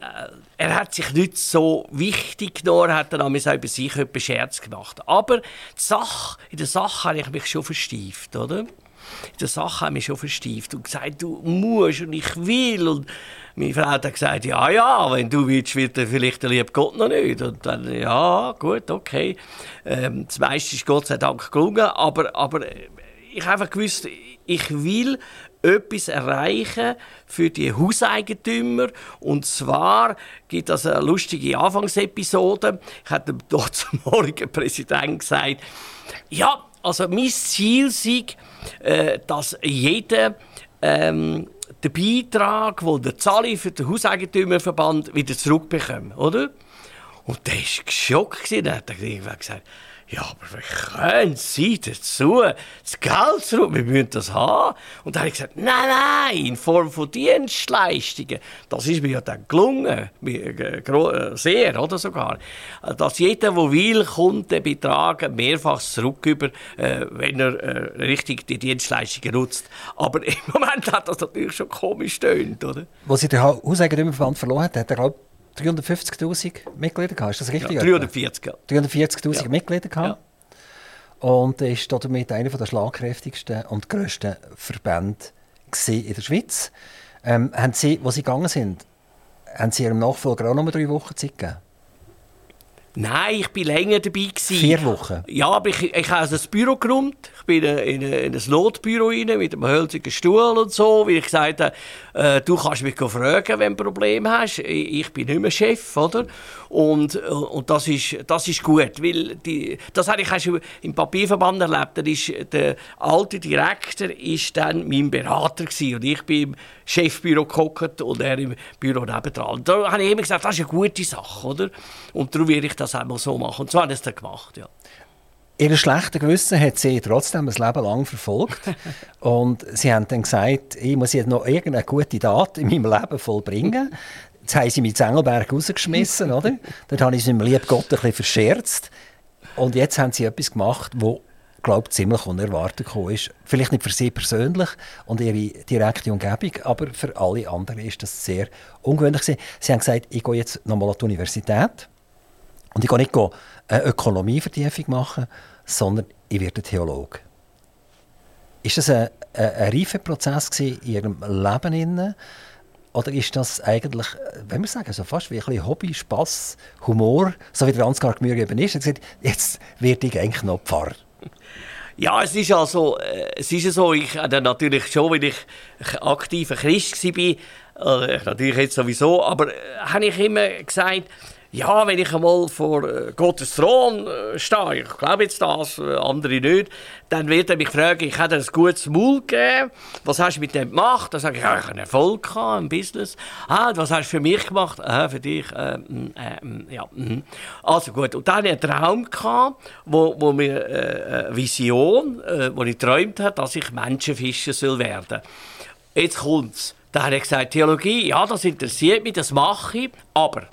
äh, er hat sich nicht so wichtig genommen, er hat dann auch über sich etwas Scherz gemacht. Aber die Sache, in der Sache habe ich mich schon verstieft, oder? In der Sache habe ich mich schon verstieft und gesagt, du musst und ich will und meine Frau hat gesagt, ja, ja, wenn du willst, wird er vielleicht der liebe Gott noch nicht. Und dann, ja, gut, okay. Ähm, das meiste ist Gott sei Dank gelungen, aber, aber ich habe einfach gewusst, ich will etwas erreichen für die Hauseigentümer. Und zwar gibt es eine lustige Anfangsepisode. Ich hatte dort zum morgen Präsident gesagt, ja, also mein Ziel ist, äh, dass jeder ähm, den Beitrag, den der Zahle für den Hauseigentümerverband wieder zurückbekommen, oder? Und der war geschockt. Dann hat er gesagt, ja, aber wie können Sie dazu das Geld zurück? Wir müssen das haben. Und dann habe ich gesagt, nein, nein, in Form von Dienstleistungen. Das ist mir ja dann gelungen, äh, äh, sehr, oder sogar. Dass jeder, der will, kommt den Betrag mehrfach zurück über, äh, wenn er richtig die Dienstleistungen nutzt. Aber im Moment hat das natürlich schon komisch stöhnt, oder? Wo Sie den Hauseigentümerverband verloren hat, hat er auch 350.000 Mitglieder gehabt, ist das richtig? Ja, 340, ja. 340.000 ja. Mitglieder gehabt. Ja. Und ist damit einer der schlagkräftigsten und grössten Verbände in der Schweiz. Ähm, haben Sie, wo Sie gegangen sind, haben Sie Ihrem Nachfolger auch noch drei Wochen Zeit gegeben? Nein, ich war länger dabei. Gewesen. Vier Wochen? Ja, aber ich, ich habe also das Büro geräumt. Ich bin in, in, in ein Notbüro rein, mit einem hölzigen Stuhl und so, weil ich gesagt habe, äh, du kannst mich fragen, wenn du ein Problem hast. Ich, ich bin nicht mehr Chef, oder? Und, und das, ist, das ist gut, weil die, das habe ich auch schon im Papierverband erlebt. Der, ist, der alte Direktor war dann mein Berater gewesen, und ich bin Chefbüro gehockt und er im Büro nebendran. Da habe ich immer gesagt, das ist eine gute Sache, oder? Und darum werde ich das einmal so machen. Und so habe ich es dann gemacht, ja. Ihr schlechte Gewissen hat sie trotzdem ein Leben lang verfolgt. und sie haben dann gesagt, ich muss jetzt noch irgendeine gute Tat in meinem Leben vollbringen. Jetzt haben sie mich in Engelberg rausgeschmissen, oder? Dort habe ich sie mit lieb Gott ein bisschen verscherzt. Und jetzt haben sie etwas gemacht, wo glaube ziemlich unerwartet gekommen ist. Vielleicht nicht für sie persönlich und ihre direkte Umgebung, aber für alle anderen ist das sehr ungewöhnlich. Sie haben gesagt, ich gehe jetzt nochmal an die Universität und ich gehe nicht eine Ökonomievertiefung machen, sondern ich werde Theologe. Ist das ein, ein, ein reifer Prozess in Ihrem Leben? Oder ist das eigentlich, wenn wir sagen, so fast wie ein bisschen Hobby, Spass, Humor, so wie der Ansgar Gmür eben ist? Er hat gesagt, jetzt werde ich eigentlich noch Pfarrer. Ja, es ist also, äh, es ist so, ich hatte natürlich schon, weil ich aktiver Christ war, äh, natürlich jetzt sowieso, aber habe ich immer gesagt, ja, wenn ich einmal vor äh, Gottes Thron äh, stehe, ich glaube jetzt das, äh, andere nicht, dann wird er mich fragen, ich habe dir ein gutes Maul gegeben, was hast du mit dem gemacht? Dann sage ich, ja, ich habe Erfolg gehabt im Business. Ah, was hast du für mich gemacht? Ah, für dich, äh, mm, äh, mm, ja. Mh. Also gut, und dann hatte ich einen Traum, gehabt, wo, wo mir, äh, eine Vision, äh, wo ich geträumt habe, dass ich Menschenfischer soll werden. Jetzt kommt's. Da hat er gesagt, Theologie, ja, das interessiert mich, das mache ich, aber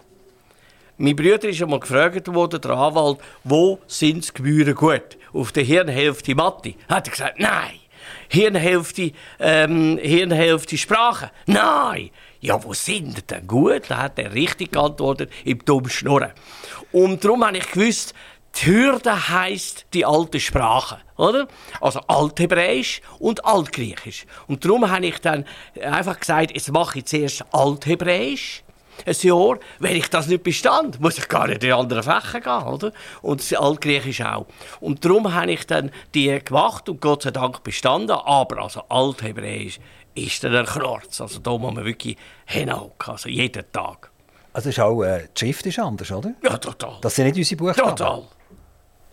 mein Bruder ist einmal gefragt worden, der Anwalt, wo sind die Gebühren gut? Auf der Hirnhälfte Mathe. Hat er gesagt, nein. Hirnhälfte, ähm, Hirnhälfte Sprache. Nein. Ja, wo sind die denn gut? Da hat er richtig geantwortet, im dummen Schnurren. Und darum habe ich gewusst, die Hürde heisst die alte Sprache, oder? Also Althebräisch und Altgriechisch. Und darum habe ich dann einfach gesagt, jetzt mache ich zuerst Althebräisch ein Jahr. Wenn ich das nicht bestand, muss ich gar nicht in andere Fächer gehen, oder? Und das Altgriechisch auch. Und darum habe ich dann die gemacht und Gott sei Dank bestanden. Aber also Althebräisch ist dann ein Knorz. Also da muss man wirklich hinhocken, also jeden Tag. Also ist auch, äh, die Schrift ist anders, oder? Ja, total. Das sind nicht unsere Buchstaben. Total.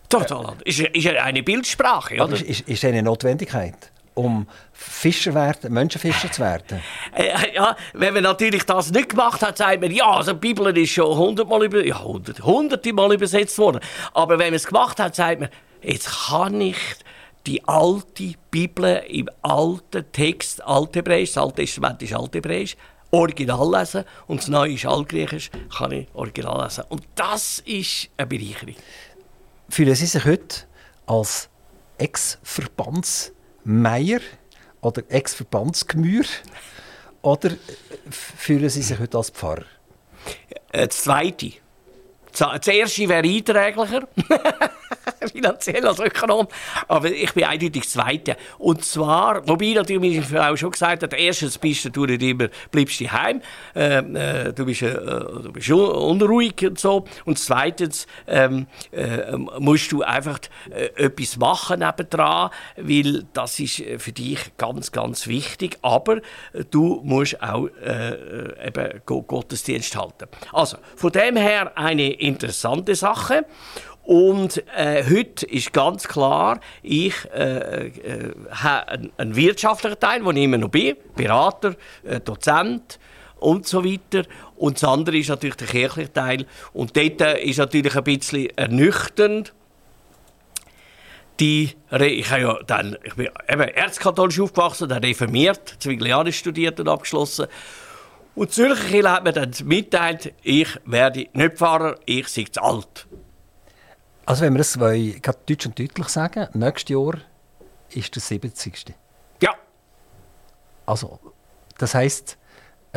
Total. anders. Ist, ist eine Bildsprache, oder? Ist, ist eine Notwendigkeit? Um Fischer werden, Menschenfischer zu werden? Äh, ja, wenn man natürlich das nicht gemacht hat, sagt man, ja, also die Bibel ist schon hundertmal über, ja, hundert, hunderte Mal übersetzt worden. Aber wenn man es gemacht hat, sagt man, jetzt kann ich die alte Bibel im alten Text, Althebräisch, das Alte Testament ist Althebräisch, original lesen und das Neue ist Altgriechisch, kann ich original lesen. Und das ist eine Bereicherung. Fühlen Sie sich heute als Ex-Verbands- Meier oder Ex-Verbandsgemühr? Oder fühlen Sie sich heute als Pfarrer? Äh, das Zweite. Das erste wäre einträglicher. finanziell als Ökonom. Aber ich bin eindeutig Zweite. Und zwar, wobei natürlich meine Frau schon gesagt hat, erstens bist du nicht immer, bleibst du heim, äh, äh, du bist, äh, du bist unruhig und so. Und zweitens ähm, äh, musst du einfach äh, etwas machen nebendran, weil das ist für dich ganz, ganz wichtig. Aber du musst auch äh, eben Gottesdienst halten. Also, von dem her eine interessante Sache. Und äh, heute ist ganz klar, ich äh, äh, habe einen, einen, wirtschaftlichen Teil, wo ich immer noch bin, Berater, äh, Dozent und so weiter. Und das andere ist natürlich der kirchliche Teil. Und dort äh, ist natürlich ein bisschen ernüchternd. Die, ich, habe ja dann, ich bin eben erzkatholisch aufgewachsen, dann reformiert, Zwinglianisch studiert und abgeschlossen. Und die Zürcher Kirche hat mir dann mitteilt, ich werde nicht Pfarrer, ich sei zu alt. Also wenn wir es gerade deutsch und deutlich sagen, nächstes Jahr ist der 70. Ja. Also, das heisst,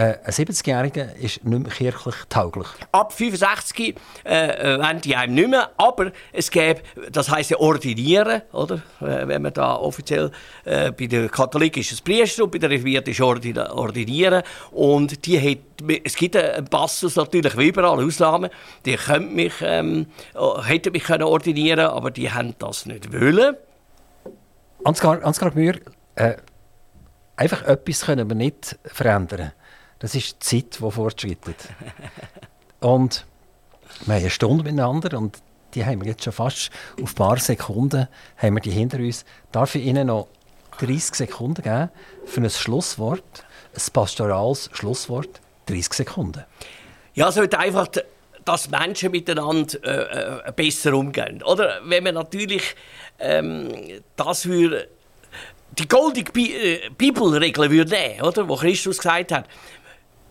äh, ein 70-Jähriger ist nicht mehr kirchlich tauglich. Ab 65 äh, wollen die einem nicht mehr, aber es gäbe, das heisst ja ordinieren, oder? Wenn man da offiziell äh, bei der Katholiken ist es Priester und bei der Reformierten ist ordinieren und die hat, es gibt einen Passus natürlich wie überall Ausnahmen, die können mich, ähm, hätten mich können ordinieren, aber die haben das nicht wollen. Ansgar, Ansgar Mühr, äh, einfach etwas können wir nicht verändern das ist die Zeit, die fortschreitet. und wir haben eine Stunde miteinander und die haben wir jetzt schon fast auf ein paar Sekunden haben wir die hinter uns. Darf ich Ihnen noch 30 Sekunden geben für ein Schlusswort, ein pastorales Schlusswort? 30 Sekunden. Ja, es wird einfach, dass Menschen miteinander äh, äh, besser umgehen. Oder wenn man natürlich ähm, das würde die goldige äh, Bibelregel würde nehmen, oder, wo Christus gesagt hat,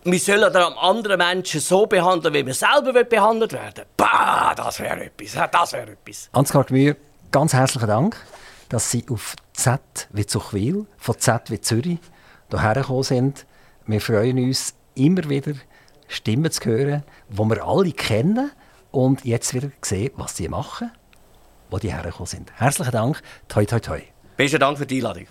wir sollen dann anderen Menschen so behandeln, wie wir selber behandelt werden Bah, das wäre etwas. Das wäre etwas. Ansgar Gmür, ganz herzlichen Dank, dass Sie auf Z wie Zuchwil, von Z wie Zürich, hierher gekommen sind. Wir freuen uns immer wieder, Stimmen zu hören, die wir alle kennen und jetzt wieder sehen, was sie machen, wo die hergekommen sind. Herzlichen Dank. Toi, toi, toi. Besten Dank für die Einladung.